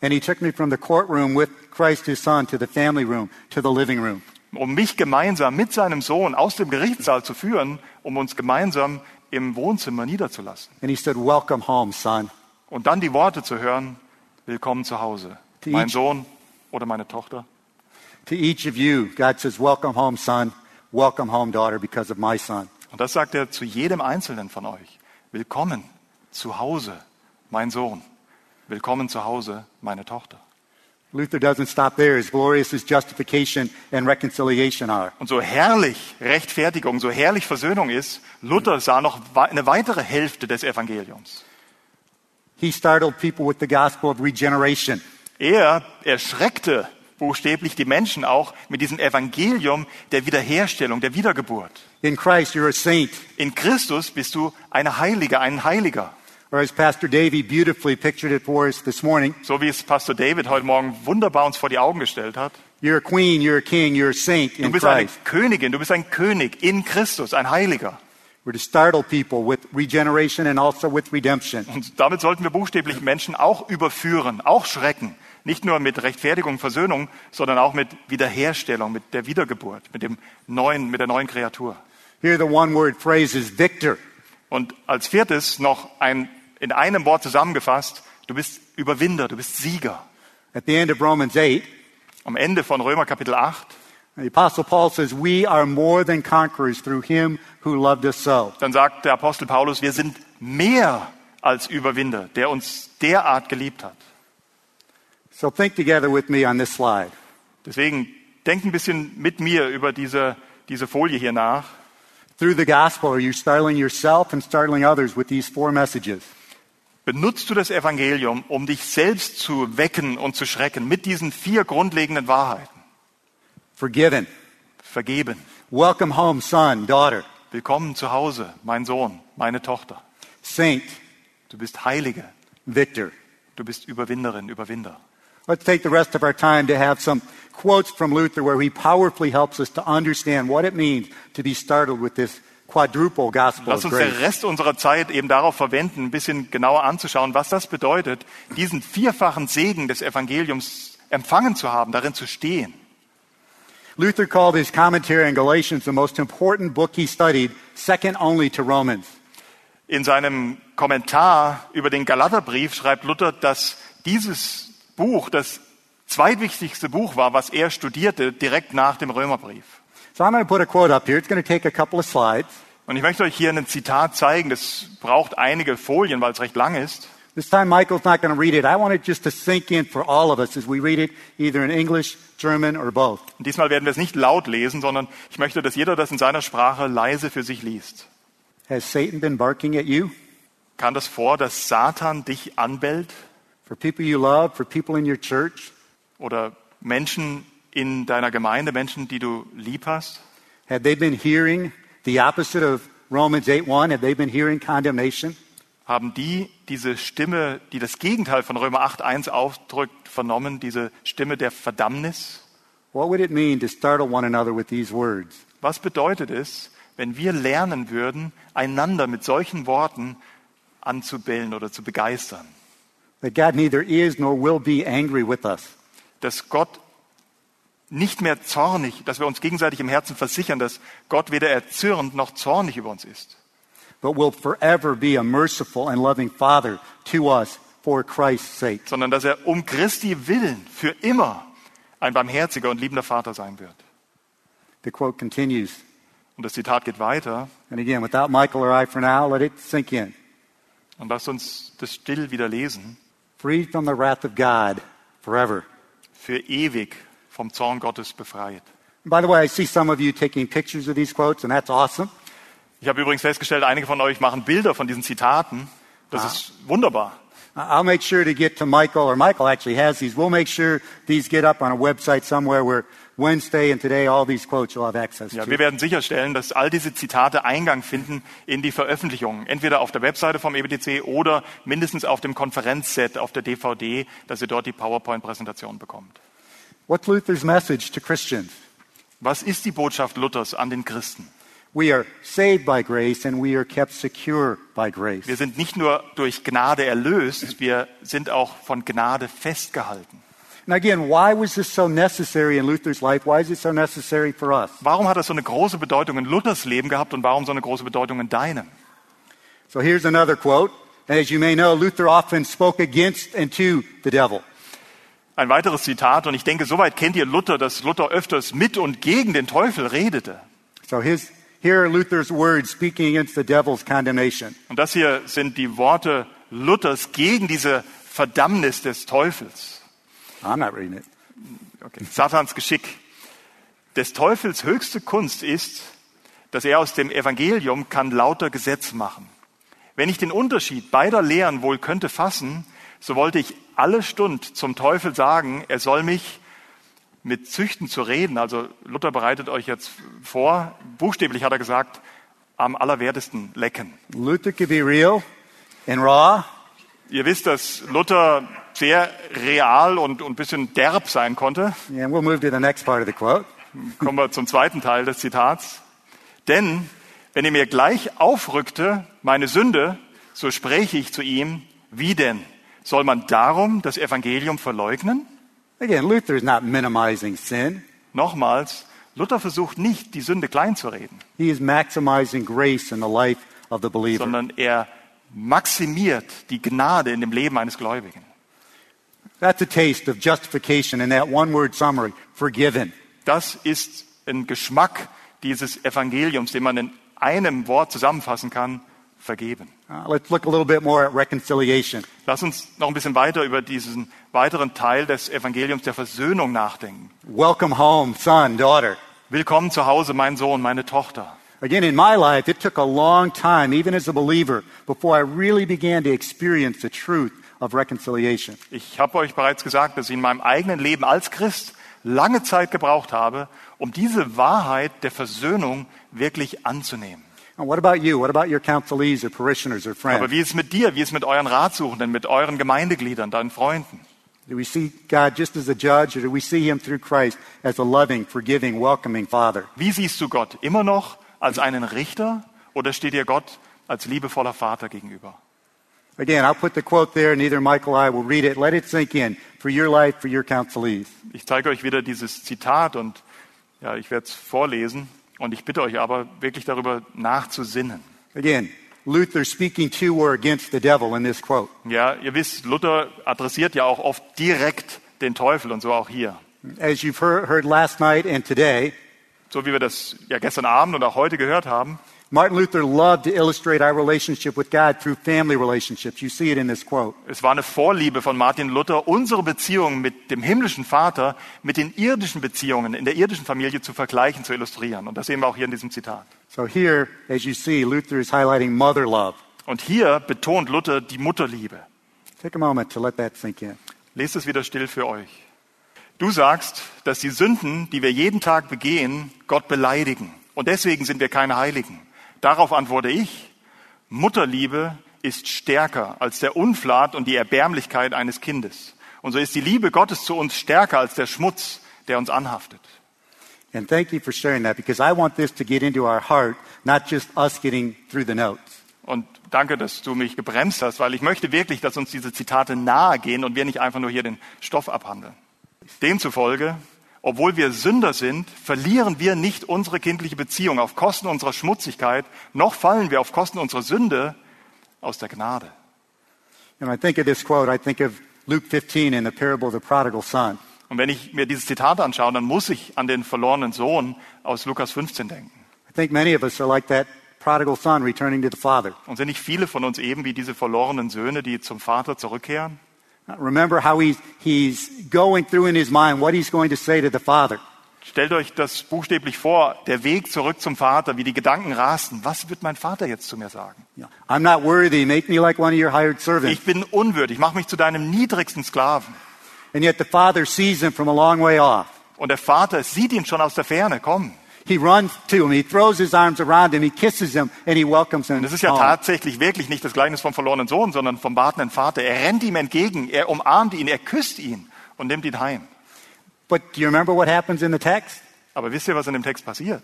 and he took me from the courtroom with Christ his son to the family room, to the living room. um mich gemeinsam mit seinem Sohn aus dem Gerichtssaal zu führen, um uns gemeinsam im Wohnzimmer niederzulassen. And he said, Welcome home, son. Und dann die Worte zu hören, willkommen zu Hause. Die- Mein Sohn oder meine Tochter. To each of you, God says, Welcome home, son. Welcome home, daughter, because of my son. Und das sagt er zu jedem Einzelnen von euch. Willkommen zu Hause, mein Sohn. Willkommen zu Hause, meine Tochter. Luther doesn't stop there, as glorious as justification and reconciliation are. Und so herrlich Rechtfertigung, so herrlich Versöhnung ist, Luther sah noch eine weitere Hälfte des Evangeliums. He startled people with the gospel of regeneration. Er erschreckte buchstäblich die Menschen auch mit diesem Evangelium der Wiederherstellung, der Wiedergeburt. In Christ, you're a saint. In Christus bist du eine Heilige, ein Heiliger. Or as Pastor Davey beautifully pictured it for us this morning, So wie es Pastor David heute Morgen wunderbar uns vor die Augen gestellt hat. you're a queen, you're a king, you're a saint Du in bist eine Christ. Königin, du bist ein König in Christus, ein Heiliger. We're to startle people with regeneration and also with redemption. Und damit sollten wir buchstäblich Menschen auch überführen, auch schrecken. Nicht nur mit Rechtfertigung, Versöhnung, sondern auch mit Wiederherstellung, mit der Wiedergeburt, mit dem neuen, mit der neuen Kreatur. Here the one word phrase is victor. Und als viertes noch ein, in einem Wort zusammengefasst, du bist Überwinder, du bist Sieger. At the end of Romans 8, Am Ende von Römer Kapitel 8, the Apostle Paul says, We are more than conquerors through him who loved us so. dann sagt der Apostel Paulus, wir sind mehr als Überwinder, der uns derart geliebt hat. So think together with me on this slide. Deswegen denkt ein bisschen mit mir über diese, diese Folie hier nach. Through the gospel, are you startling yourself and startling others with these four messages? Benutzt du das Evangelium, um dich selbst zu wecken und zu schrecken mit diesen vier grundlegenden Wahrheiten? Forgiven. Vergeben. Welcome home, son, daughter. Willkommen zu Hause, mein Sohn, meine Tochter. Saint. Du bist Heilige. Victor. Du bist Überwinderin, Überwinder. Let's take the rest of our time to have some quotes from Luther where he powerfully helps us to understand what it means to be startled with this quadruple gospel Lass uns den. Rest unserer Zeit eben darauf verwenden, ein bisschen genauer anzuschauen, was das bedeutet, diesen vierfachen Segen des Evangeliums empfangen zu haben, darin zu stehen. Luther called his commentary on Galatians the most important book he studied, second only to Romans. In seinem Kommentar über den Galaterbrief schreibt Luther, dass dieses Buch das zweitwichtigste Buch war, was er studierte, direkt nach dem Römerbrief. So I'm going to put a quote up here. It's going to take a couple of slides. Und ich möchte euch hier ein Zitat zeigen, das braucht einige Folien, weil es recht lang ist. This time Michael's not going to read it. I want it just to sink in for all of us as we read it, either in English, German, or both. Und diesmal werden wir es nicht laut lesen, sondern ich möchte, dass jeder das in seiner Sprache leise für sich liest. Has Satan been barking at you? Kam das vor, dass Satan dich anbellt For people you love, for people in your church? oder Menschen in deiner Gemeinde, Menschen, die du lieb hast? Have they been hearing the opposite of Romans 8:1? Have they been hearing condemnation? Haben die diese Stimme, die das Gegenteil von Römer 8.1 ausdrückt, vernommen, diese Stimme der Verdammnis? What would it mean to startle one another with these words? Was bedeutet es, wenn wir lernen würden, einander mit solchen Worten anzubellen oder zu begeistern? That God neither is nor will be angry with us. Dass Gott nicht mehr zornig, dass wir uns gegenseitig im Herzen versichern, dass Gott weder erzürnt noch zornig über uns ist, but will forever be a merciful and loving Father to us for Christ's sake. sondern dass er um Christi willen für immer ein barmherziger und liebender Vater sein wird. The quote continues. Und das Zitat geht weiter. And again, without Michael or I for now, let it sink in. Und lasst uns das still wieder lesen. Freed from the wrath of God forever. Für ewig vom Zorn Gottes befreit. By the way, I see some of you taking pictures of these quotes, and that's awesome. Ich habe übrigens festgestellt, einige von euch machen Bilder von diesen Zitaten. Das ist wunderbar. I'll make sure to get to Michael, or Michael actually has these. We'll make sure these get up on a website somewhere where Wednesday and today all these quotes you'll have access Ja, to. wir werden sicherstellen, dass all diese Zitate Eingang finden in die Veröffentlichungen. Entweder auf der Webseite vom EBTC oder mindestens auf dem Konferenzset, auf der DVD, dass ihr dort die PowerPoint-Präsentation bekommt. What's Luther's message to Christians? Was ist die Botschaft Luthers an den Christen? We are saved by grace and we are kept secure by grace. Wir sind nicht nur durch Gnade erlöst, wir sind auch von Gnade festgehalten. And again, why was this so necessary in Luther's life? Why is it so necessary for us? Warum hat das so eine große Bedeutung in Luthers Leben gehabt und warum so eine große Bedeutung in deinem? So here's another quote. And as you may know, Luther often spoke against and to the devil. Ein weiteres Zitat, und ich denke, soweit kennt ihr Luther, dass Luther öfters mit und gegen den Teufel redete. So his, here are Luther's words speaking against the devil's condemnation. Und das hier sind die Worte Luthers gegen diese Verdammnis des Teufels. I'm not reading it. Okay. Satans Geschick. Des Teufels höchste Kunst ist, dass er aus dem Evangelium kann lauter Gesetz machen. Wenn ich den Unterschied beider Lehren wohl könnte fassen, so wollte ich alle Stund zum Teufel sagen, er soll mich mit Züchten zu reden. Also Luther bereitet euch jetzt vor, buchstäblich hat er gesagt, am allerwertesten lecken. Luther could be real and raw, Ihr wisst, dass Luther sehr real und, und ein bisschen derb sein konnte. and we'll move to the next part of the quote. *laughs* Kommen wir zum zweiten Teil des Zitats. Denn Wenn er mir gleich aufrückte, meine Sünde, so spräche ich zu ihm, wie denn? Soll man darum das Evangelium verleugnen? Again, Luther is not minimizing sin. Nochmals, Luther versucht nicht, die Sünde kleinzureden, He is maximizing grace in the life of the believer. sondern er maximiert die Gnade in dem Leben eines Gläubigen. That's a taste of justification in that one word summary forgiven. Das ist ein Geschmack dieses Evangeliums, den man in einem Wort zusammenfassen kann, vergeben. Uh, let's look a little bit more at reconciliation. Lass uns noch ein bisschen weiter über diesen weiteren Teil des Evangeliums der Versöhnung nachdenken. Welcome home, son, daughter. Willkommen zu Hause, mein Sohn, meine Tochter. Again, in my life, it took a long time, even as a believer, before I really began to experience the truth of reconciliation. Ich habe euch bereits gesagt, dass ich in meinem eigenen Leben als Christ lange Zeit gebraucht habe, um diese Wahrheit der Versöhnung wirklich anzunehmen. And what about you? What about your counselees or parishioners or Aber friends? wie ist es mit dir? Wie ist es mit euren Ratsuchenden, mit euren Gemeindegliedern, deinen Freunden? Do we see God just as a judge, or do we see Him through Christ as a loving, forgiving, welcoming Father? Wie siehst du Gott? Immer noch als einen Richter oder steht dir Gott als liebevoller Vater gegenüber? Again, I'll put the quote there, and either Michael or I will read it. Let it sink in for your life, for your counselees. Ich zeige euch wieder dieses Zitat und ja, ich werde es vorlesen und ich bitte euch aber wirklich darüber nachzusinnen. Again, Luther speaking to or against the devil in this quote. Ja, ihr wisst, Luther adressiert ja auch oft direkt den Teufel und so auch hier. As you've heard, heard last night and today, So wie wir das ja gestern Abend und auch heute gehört haben. Martin Luther loved to illustrate our relationship with God through family relationships. You see it in this quote. Es war eine Vorliebe von Martin Luther, unsere Beziehung mit dem himmlischen Vater mit den irdischen Beziehungen in der irdischen Familie zu vergleichen, zu illustrieren. Und das sehen wir auch hier in diesem Zitat. So here, as you see, Luther is highlighting mother love. Und hier betont Luther die Mutterliebe. Take a moment to let that sink in. Lest es wieder still für euch. Du sagst, dass die Sünden, die wir jeden Tag begehen, Gott beleidigen. Und deswegen sind wir keine Heiligen. Darauf antworte ich, Mutterliebe ist stärker als der Unflat und die Erbärmlichkeit eines Kindes. Und so ist die Liebe Gottes zu uns stärker als der Schmutz, der uns anhaftet. And thank you for sharing that because I want this to get into our heart, not just us getting through the notes. Und danke, dass du mich gebremst hast, weil ich möchte wirklich, dass uns diese Zitate nahe gehen und wir nicht einfach nur hier den Stoff abhandeln. Demzufolge, obwohl wir Sünder sind, verlieren wir nicht unsere kindliche Beziehung auf Kosten unserer Schmutzigkeit, noch fallen wir auf Kosten unserer Sünde aus der Gnade. And I think of this quote, I think of Luke 15 in the parable of the prodigal son. Und wenn ich mir dieses Zitat anschaue, dann muss ich an den verlorenen Sohn aus Lukas 15 denken. I think many of us are like that prodigal son returning to the father. Und sind nicht viele von uns eben wie diese verlorenen Söhne, die zum Vater zurückkehren? Remember how he's, he's going through in his mind what he's going to say to the father. Stellt euch das buchstäblich vor, der Weg zurück zum Vater, wie die Gedanken rasten. Was wird mein Vater jetzt zu mir sagen? I'm not worthy. Make me like one of your hired servants. Ich bin unwürdig, mach mich zu deinem niedrigsten Sklaven. And yet the father sees him from a long way off. Und der Vater sieht ihn schon aus der Ferne, komm. He runs to him. He throws his arms around him. He kisses him and he welcomes him. Das ist ja home. tatsächlich wirklich nicht das Gleichnis vom verlorenen Sohn, sondern vom wartenden Vater. Er rennt ihm entgegen, er umarmt ihn, er küsst ihn und nimmt ihn heim. But do you remember what happens in the text? Aber wisst ihr, was in dem Text passiert?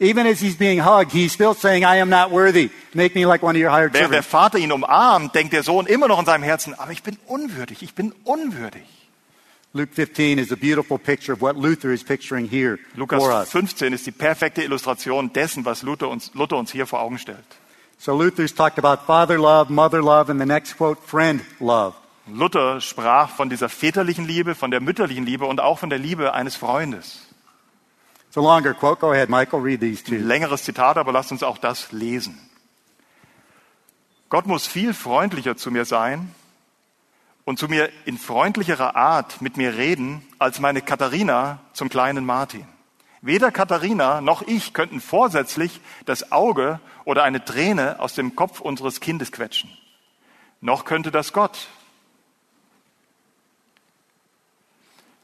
Even as he's being hugged, he's still saying, I am not worthy. Make me like one of your hired Während der. Vater ihn umarmt, denkt der Sohn immer noch in seinem Herzen, aber ich bin unwürdig, ich bin unwürdig. Luke 15 is a beautiful picture of what Luther is picturing here for Lukas us. 15 ist die perfekte Illustration dessen, was Luther uns, Luther uns hier vor Augen stellt. So Luther's talked about father love, mother love, and the next quote, friend love. Luther sprach von dieser väterlichen Liebe, von der mütterlichen Liebe und auch von der Liebe eines Freundes. It's a longer quote. Go ahead, Michael, read these two. Längeres Zitat, aber lasst uns auch das lesen. Gott muss viel freundlicher zu mir sein und zu mir in freundlicherer Art mit mir reden als meine Katharina zum kleinen Martin. Weder Katharina noch ich könnten vorsätzlich das Auge oder eine Träne aus dem Kopf unseres Kindes quetschen. Noch könnte das Gott.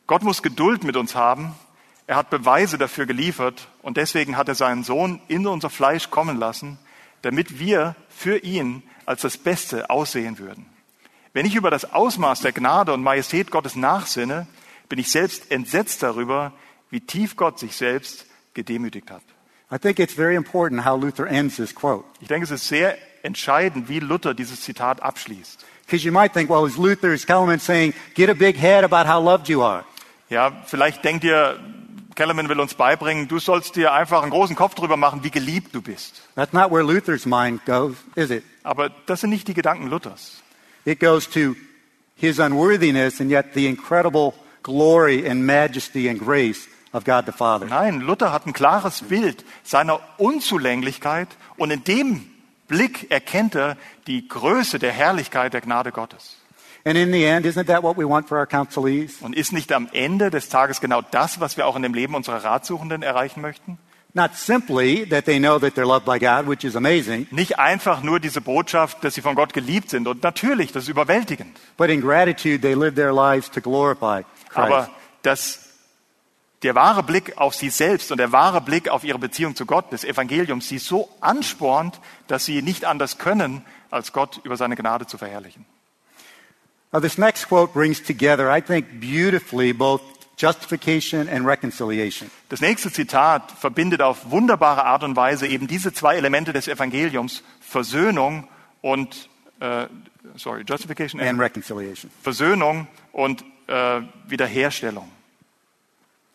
Gott muss Geduld mit uns haben. Er hat Beweise dafür geliefert und deswegen hat er seinen Sohn in unser Fleisch kommen lassen, damit wir für ihn als das Beste aussehen würden. Wenn ich über das Ausmaß der Gnade und Majestät Gottes nachsinne, bin ich selbst entsetzt darüber, wie tief Gott sich selbst gedemütigt hat. I think it's very important how Luther ends this quote. Ich denke, es ist sehr entscheidend, wie Luther dieses Zitat abschließt. Because you might think, well, is Luther, is Kellerman saying, get a big head about how loved you are? Ja, vielleicht denkt ihr, Kellerman will uns beibringen, du sollst dir einfach einen großen Kopf drüber machen, wie geliebt du bist. That's not where Luther's mind goes, is it? Aber das sind nicht die Gedanken Luthers. It goes to his unworthiness and yet the incredible glory and majesty and grace of God the Father. Nein, Luther hat ein klares Bild seiner Unzulänglichkeit und in dem Blick erkennt er die Größe der Herrlichkeit der Gnade Gottes. And in the end, isn't that what we want for our counselees? Und ist nicht am Ende des Tages genau das, was wir auch in dem Leben unserer Ratsuchenden erreichen möchten? Not simply that they know that they're loved by God, which is amazing, Nicht einfach nur diese Botschaft, dass sie von Gott geliebt sind. Und natürlich, das ist überwältigend. but in gratitude they live their lives to glorify Christ. Aber dass der wahre Blick auf sie selbst und der wahre Blick auf ihre Beziehung zu Gott, des Evangeliums, sie so anspornt, dass sie nicht anders können, als Gott über seine Gnade zu verherrlichen. Now, this next quote brings together, I think, beautifully both justification and reconciliation. Das nächste Zitat verbindet auf wunderbare Art und Weise eben diese zwei Elemente des Evangeliums, Versöhnung und, äh, sorry, Justification And and reconciliation. Versöhnung und äh, Wiederherstellung.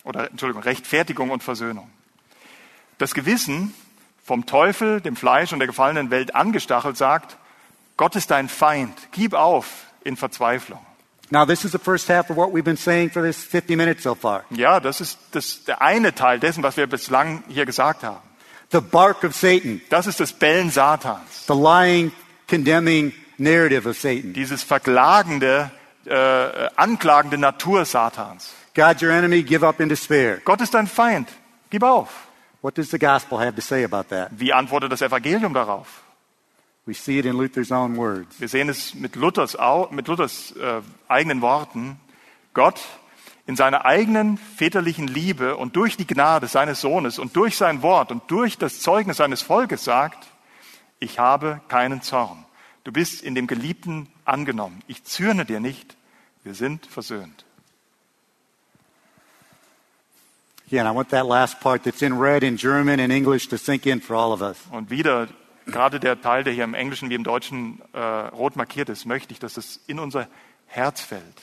Oder, Entschuldigung, Rechtfertigung und Versöhnung. Das Gewissen, vom Teufel, dem Fleisch und der gefallenen Welt angestachelt, sagt, Gott ist dein Feind, gib auf in Verzweiflung. Now, this is the first half of what we've been saying for this 50 minutes so far. Ja, das ist das, der eine Teil dessen, was wir bislang hier gesagt haben. The bark of Satan, Das ist das Bellen Satans, the lying, condemning narrative of Satan. dieses verklagende, äh, anklagende Natur Satans. God's your enemy, give up in despair. Gott ist dein Feind, gib auf. What does the gospel have to say about that? Wie antwortet das Evangelium darauf? We see it in Luther's own words. Wir sehen es mit Luthers, mit Luthers äh, eigenen Worten. Gott in seiner eigenen väterlichen Liebe und durch die Gnade seines Sohnes und durch sein Wort und durch das Zeugnis seines Volkes sagt, ich habe keinen Zorn. Du bist in dem Geliebten angenommen. Ich zürne dir nicht. Wir sind versöhnt. Again, I want that last part that's in red in German and English to sink in for all of us. Und wieder, gerade der Teil, der hier im Englischen wie im Deutschen äh, rot markiert ist, möchte ich, dass es in unser Herz fällt.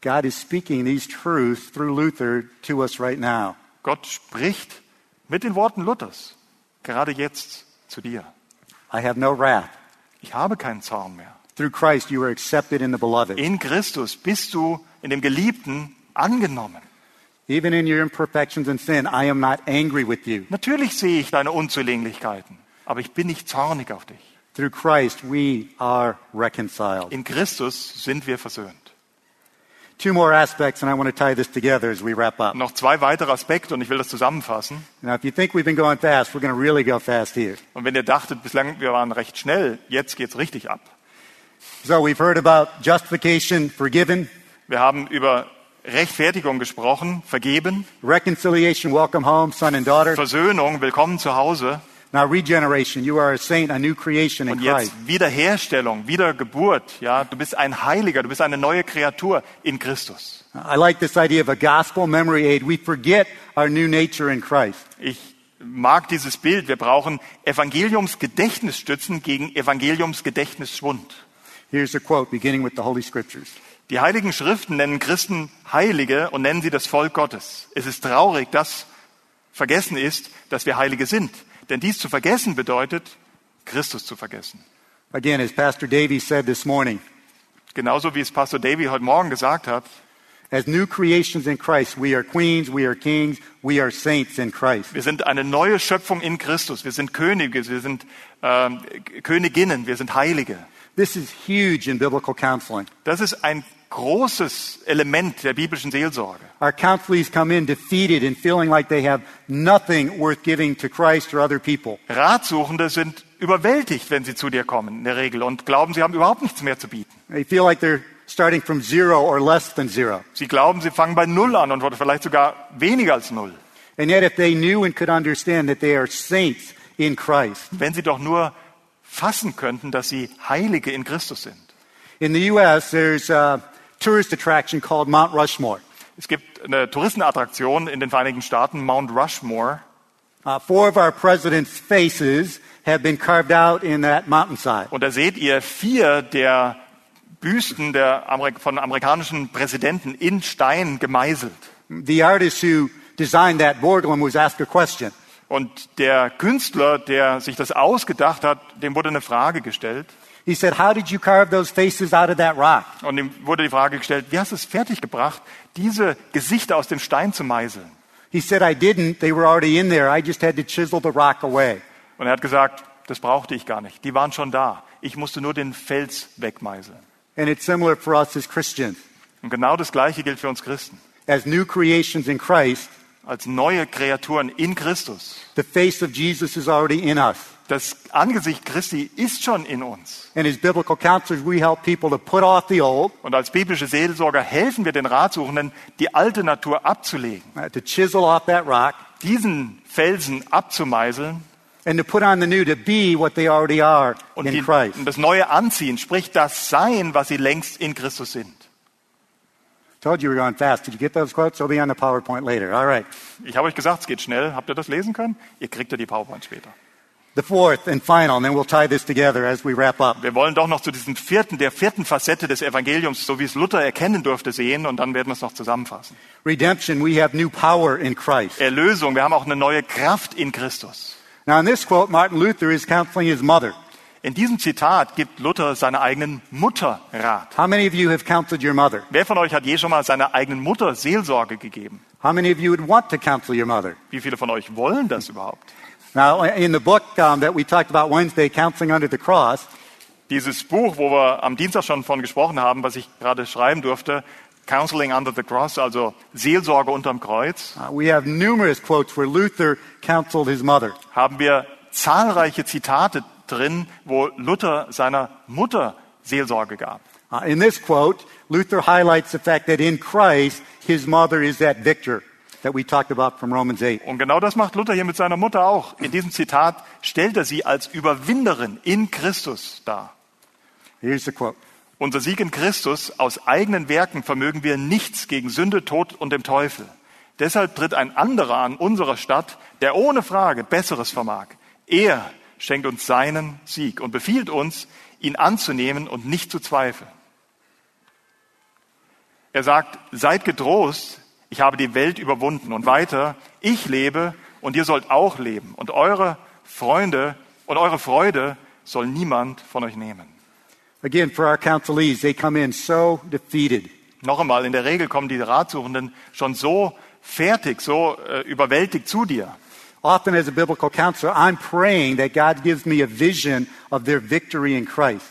God is speaking these truths through Luther to us right now. Gott spricht mit den Worten Luthers, gerade jetzt zu dir. I have no wrath. Ich habe keinen Zorn mehr. Through Christ, you are accepted in the beloved. In Christus bist du in dem Geliebten angenommen. Even in your imperfections and sin, I am not angry with you. Natürlich sehe ich deine Unzulänglichkeiten, aber ich bin nicht zornig auf dich. Through Christ, we are reconciled. In Christus sind wir versöhnt. Two more aspects, and I want to tie this together as we wrap up. Noch zwei weitere Aspekte und ich will das zusammenfassen. Now, if you think we've been going fast, we're going to really go fast here. Und wenn ihr dachtet, bislang wir waren recht schnell, jetzt geht's richtig ab. So, we've heard about justification, forgiven, Wir haben über Rechtfertigung gesprochen, vergeben, reconciliation, welcome home, son and daughter. Versöhnung, willkommen zu Hause Now, regeneration, you are a saint, a new creation in und Christ. jetzt Wiederherstellung, Wiedergeburt. Ja, du bist ein Heiliger, du bist eine neue Kreatur in Christus. I like this idea of a gospel memory aid. We forget our new nature in Christ. Ich mag dieses Bild. Wir brauchen Evangeliumsgedächtnisstützen gegen Evangeliumsgedächtnisschwund. Here's a quote beginning with the Holy Scriptures. Die heiligen Schriften nennen Christen Heilige und nennen sie das Volk Gottes. Es ist traurig, dass vergessen ist, dass wir Heilige sind. Denn dies zu vergessen bedeutet, Christus zu vergessen. Again, as Pastor Davey said this morning, Genauso wie es Pastor Davy heute Morgen gesagt hat, as new creations in Christ, we are queens, we are kings, we are saints in Christ. wir sind eine neue Schöpfung in Christus. Wir sind Könige, wir sind ähm, Königinnen, wir sind Heilige. This is huge in biblical counseling. Das ist ein großes Element der biblischen Seelsorge. Our counselees come in defeated and feeling like they have nothing worth giving to Christ or other people. Ratsuchende sind überwältigt, wenn sie zu dir kommen, in der Regel, und glauben, sie haben überhaupt nichts mehr zu bieten. They feel like they're starting from zero or less than zero. Sie glauben, sie fangen bei Null an und vielleicht sogar weniger als Null. And yet, if they knew and could understand that they are saints in Christ, Wenn sie doch nur fassen könnten, dass sie Heilige in Christus sind. in the U.S., there's a tourist attraction called Mount Rushmore. Es gibt eine Touristenattraktion in den Vereinigten Staaten, Mount Rushmore. Uh, four of our president's faces have been carved out in that mountainside. Und da seht ihr vier der Büsten der Amerik von amerikanischen Präsidenten in Stein gemeißelt. The artist who designed that Borglum was asked a question. Und der Künstler, der sich das ausgedacht hat, dem wurde eine Frage gestellt. He said, How did you carve those faces out of that rock? Und ihm wurde die Frage gestellt, wie hast du es fertiggebracht, diese Gesichter aus dem Stein zu meißeln? He said, I didn't. They were already in there. I just had to chisel the rock away. Und er hat gesagt, das brauchte ich gar nicht. Die waren schon da. Ich musste nur den Fels wegmeißeln. And it's similar for us as Christians. Und genau das Gleiche gilt für uns Christen. As new creations in Christ, Als neue Kreaturen in Christus. the face of Jesus is already in us. Das Angesicht Christi ist schon in uns. And as biblical counselors, we help people to put off the old, Und als biblische Seelsorger helfen wir den Ratsuchenden, die alte Natur abzulegen, to chisel off that rock, diesen Felsen abzumeißeln and to put on the new, to be what they already are und, in die, Christ. und das Neue anziehen, sprich das Sein, was sie längst in Christus sind. Told you we were going fast. Did you get those quotes? They'll be on the PowerPoint later. All right. Ich habe euch gesagt, es geht schnell. Habt ihr das lesen können? Ihr kriegt ja die PowerPoint später. The fourth and final, and then we'll tie this together as we wrap up. Wir wollen doch noch zu diesem vierten, der vierten Facette des Evangeliums, so wie es Luther erkennen durfte, sehen und dann werden wir es noch zusammenfassen. Redemption, we have new power in Christ. Erlösung, wir haben auch eine neue Kraft in Christus. Now, in this quote, Martin Luther is counseling his mother. In diesem Zitat gibt Luther seiner eigenen Mutter Rat. How many of you have counseled your mother? Wer von euch hat je schon mal seiner eigenen Mutter Seelsorge gegeben? How many of you would want to counsel your mother? Wie viele von euch wollen das überhaupt? Now, in the book um, that we talked about Wednesday, Counseling Under the Cross, Dieses Buch, wo wir am Dienstag schon von gesprochen haben, was ich gerade schreiben durfte, Counseling Under the Cross, also Seelsorge unterm Kreuz, uh, we have numerous quotes where Luther counseled his mother. haben wir zahlreiche Zitate drin, wo Luther seiner Mutter Seelsorge gab. Uh, in this quote, Luther highlights the fact that in Christ, his mother is that victor that we talked about from Romans 8. Und genau das macht Luther hier mit seiner Mutter auch. In diesem Zitat stellt er sie als Überwinderin in Christus dar. Here's the quote. Unser Sieg in Christus, aus eigenen Werken vermögen wir nichts gegen Sünde, Tod und dem Teufel. Deshalb tritt ein anderer an unserer Stadt, der ohne Frage Besseres vermag. Er schenkt uns seinen Sieg und befiehlt uns, ihn anzunehmen und nicht zu zweifeln. Er sagt, seid getrost, ich habe die Welt überwunden. Und weiter, ich lebe und ihr sollt auch leben. Und eure Freunde und eure Freude soll niemand von euch nehmen. Again, for our counselees, they come in so defeated. Noch einmal, in der Regel kommen die Ratsuchenden schon so fertig, so äh, überwältigt zu dir. Often, as a biblical counselor, I'm praying that God gives me a vision of their victory in Christ.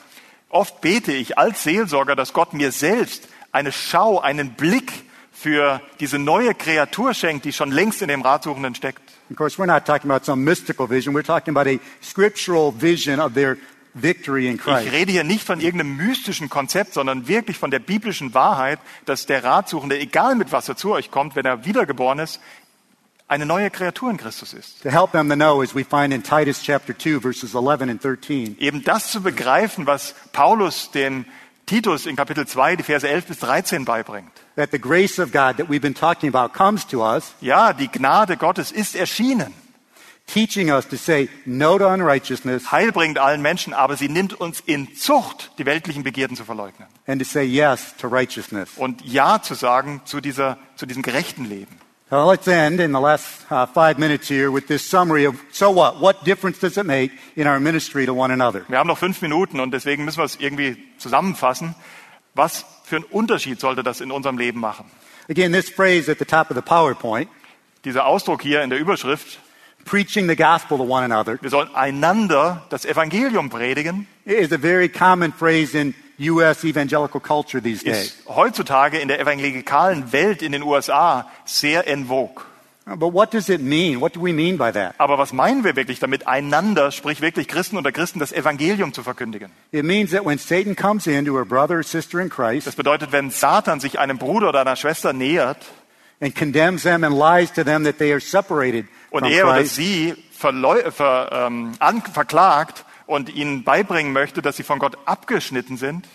Oft bete ich als Seelsorger, dass Gott mir selbst eine Schau, einen Blick für diese neue Kreatur schenkt, die schon längst in dem Ratsuchenden steckt. Of course, we're not talking about some mystical vision. We're talking about a scriptural vision of their victory in Ich Christ. rede hier nicht von irgendeinem mystischen Konzept, sondern wirklich von der biblischen Wahrheit, dass der Ratsuchende, egal mit was er zu euch kommt, wenn er wiedergeboren ist, eine neue Kreatur in Christus ist. To help them to know, as we find in Titus chapter 2, verses 11 and 13, Eben das zu begreifen, was Paulus dem Titus in Kapitel 2, die Verse 11 bis 13 beibringt. that the grace of God that we've been talking about comes to us, Ja, die Gnade Gottes ist erschienen, teaching us to say no to unrighteousness heilbringend allen Menschen, aber sie nimmt uns in Zucht, die weltlichen Begierden zu verleugnen and to say yes to righteousness. und Ja zu sagen zu, dieser, zu diesem gerechten Leben. So let's end in the last uh, five minutes here with this summary of so what? What difference does it make in our ministry to one another? Wir haben noch fünf Minuten und deswegen müssen wir es irgendwie zusammenfassen. Was für einen Unterschied sollte das in unserem Leben machen? Again, this phrase at the top of the PowerPoint, Dieser Ausdruck hier in der Überschrift, preaching the gospel to one another, wir sollen einander das Evangelium predigen, is a very common phrase in U.S. evangelical culture these days. ist heutzutage in der evangelikalen Welt in den USA sehr en vogue. But what does it mean? What do we mean by that? Aber was meinen wir wirklich damit, einander, sprich wirklich Christen unter Christen, das Evangelium zu verkündigen? It means that when Satan comes into a brother or sister in Christ Das bedeutet, wenn Satan sich einem Bruder oder einer Schwester nähert and condemns them and lies to them that they are separated und er oder sie verleu ver, ähm, verklagt und ihnen beibringen möchte, dass sie von Gott abgeschnitten sind,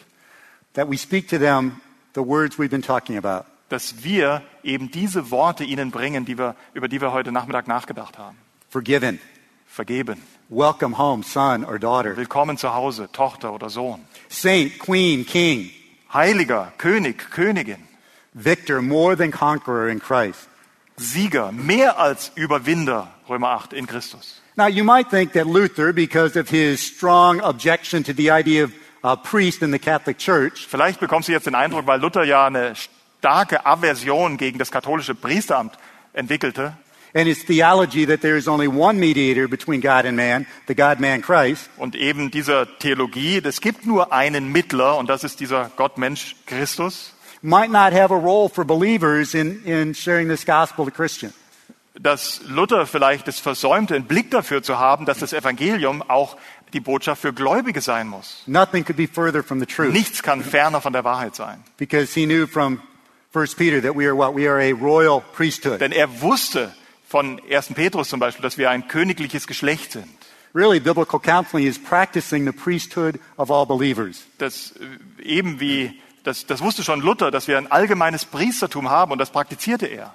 that we speak to them the words we've been talking about. dass wir eben diese Worte ihnen bringen, die wir, über die wir heute Nachmittag nachgedacht haben. Forgiven. Vergeben. Welcome home, son or daughter. Willkommen zu Hause, Tochter oder Sohn. Saint, queen, king. Heiliger, König, Königin. Victor, more than conqueror in Christ. Sieger, mehr als Überwinder, Römer 8, in Christus. Now, you might think that Luther, because of his strong objection to the idea of a priest in the Catholic Church, Vielleicht bekommst du jetzt den Eindruck, weil Luther ja eine starke Aversion gegen das katholische Priesteramt entwickelte. and his theology that there is only one mediator between God and man, the God man Christ, und eben dieser Theologie, es gibt nur einen Mittler und das ist dieser Gottmensch Christus, might not have a role for believers in, in sharing this gospel to Christians. Dass Luther vielleicht es versäumte, einen Blick dafür zu haben, dass das Evangelium auch die Botschaft für Gläubige sein muss. Nothing could be further from the truth Nichts kann ferner von der Wahrheit sein. because he knew from 1 Peter that we are what? We are a royal priesthood. Denn er wusste von 1. Petrus zum Beispiel, dass wir ein königliches Geschlecht sind. Really, biblical counseling is practicing the priesthood of all believers. Das äh, eben wie, das, das wusste schon Luther, dass wir ein allgemeines Priestertum haben und das praktizierte er.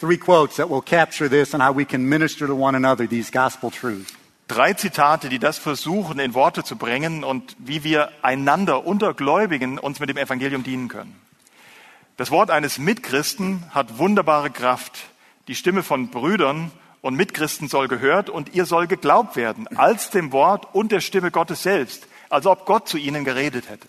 Three quotes that will capture this and how we can minister to one another these gospel truths. Drei Zitate, die das versuchen, in Worte zu bringen und wie wir einander unter Gläubigen uns mit dem Evangelium dienen können. Das Wort eines Mitchristen hat wunderbare Kraft. Die Stimme von Brüdern und Mitchristen soll gehört und ihr soll geglaubt werden, als dem Wort und der Stimme Gottes selbst, als ob Gott zu ihnen geredet hätte.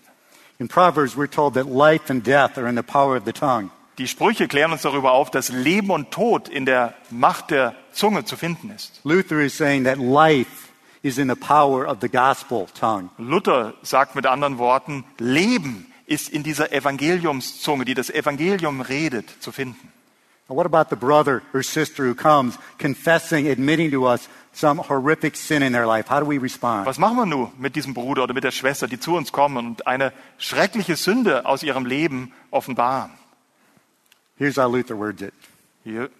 In Proverbs, we're told that life and death are in the power of the tongue. Die Sprüche klären uns darüber auf, dass Leben und Tod in der Macht der Zunge zu finden ist. Luther is saying that life is in the power of the gospel tongue. Luther sagt mit anderen Worten, Leben ist in dieser Evangeliumszunge, die das Evangelium redet, zu finden. Now, what about the brother or sister who comes confessing, admitting to us some horrific sin in their life? How do we respond? Was machen wir nun mit diesem Bruder oder mit der Schwester, die zu uns kommen und eine schreckliche Sünde aus ihrem Leben offenbaren? Here's how Luther words it. Hier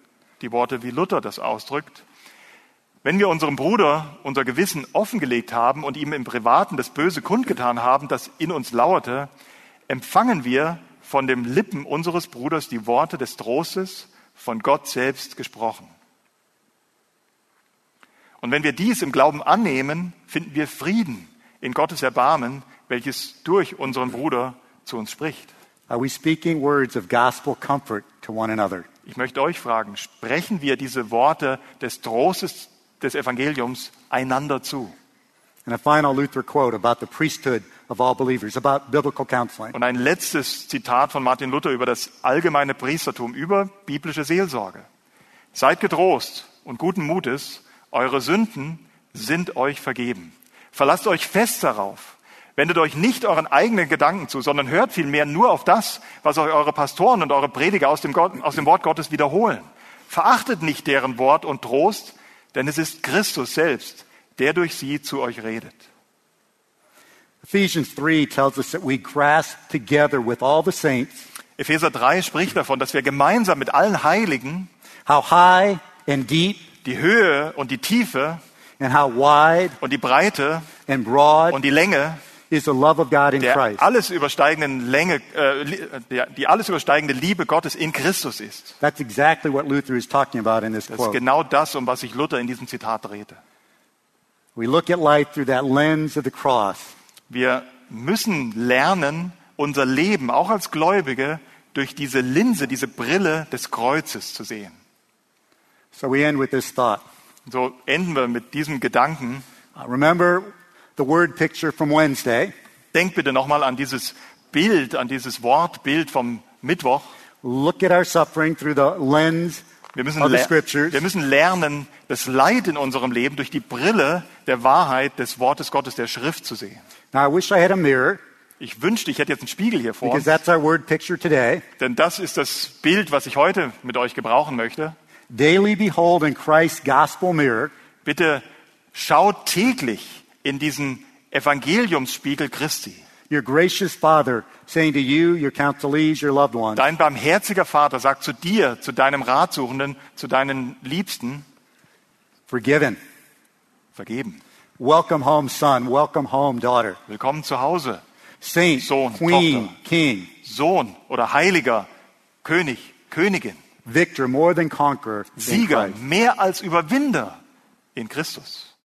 die Worte, wie Luther das ausdrückt. Wenn wir unserem Bruder unser Gewissen offengelegt haben und ihm im Privaten das Böse kundgetan haben, das in uns lauerte, empfangen wir von den Lippen unseres Bruders die Worte des Trostes, von Gott selbst gesprochen. Und wenn wir dies im Glauben annehmen, finden wir Frieden in Gottes Erbarmen, welches durch unseren Bruder zu uns spricht. Are we speaking words of gospel comfort to one another? Ich möchte euch fragen, sprechen wir diese Worte des Trostes des Evangeliums einander zu? And a final Luther quote about the priesthood of all believers, about biblical counseling. Und ein letztes Zitat von Martin Luther über das allgemeine Priestertum, über biblische Seelsorge. Seid getrost und guten Mutes, eure Sünden sind euch vergeben. Verlasst euch fest darauf. Wendet euch nicht euren eigenen Gedanken zu, sondern hört vielmehr nur auf das, was euch eure Pastoren und eure Prediger aus dem, Gott, aus dem Wort Gottes wiederholen. Verachtet nicht deren Wort und Trost, denn es ist Christus selbst, der durch sie zu euch redet. Ephesians 3 tells us that we grasp together with all the saints Epheser 3 spricht davon, dass wir gemeinsam mit allen Heiligen how high and deep die Höhe und die Tiefe and how wide und die Breite and broad und die Länge is the love of God in der Christ. alles übersteigenden Länge, äh, der, die alles übersteigende Liebe Gottes in Christus ist. That's exactly what Luther is talking about in this Das ist quote. genau das, um was sich Luther in diesem Zitat drehte. We look at life through that lens of the cross. Wir müssen lernen, unser Leben auch als Gläubige durch diese Linse, diese Brille des Kreuzes zu sehen. So we end with this thought. So enden wir mit diesem Gedanken. Uh, remember the word picture from Wednesday. Denkt bitte nochmal an dieses Bild, an dieses Wortbild vom Mittwoch. Look at our suffering through the lens Wir müssen, of the scriptures. wir müssen lernen, das Leid in unserem Leben durch die Brille der Wahrheit des Wortes Gottes, der Schrift zu sehen. Now, I wish I had a mirror Ich wünschte, ich hätte jetzt einen Spiegel hier vor because that's our word picture today. denn das ist das Bild, was ich heute mit euch gebrauchen möchte. Daily behold in Christ's gospel mirror Bitte schaut täglich in diesen Evangeliumsspiegel Christi. your gracious Father saying to you, your counselees, your loved ones, Dein barmherziger Vater sagt zu dir, zu deinem Ratsuchenden, zu deinen Liebsten, forgiven. vergeben. Welcome home, son. Welcome home, daughter. Willkommen zu Hause. Saint, Sohn, queen, Tochter. king. Sohn oder Heiliger, König, Königin, victor more than conqueror Sieger, mehr als Überwinder in Christus.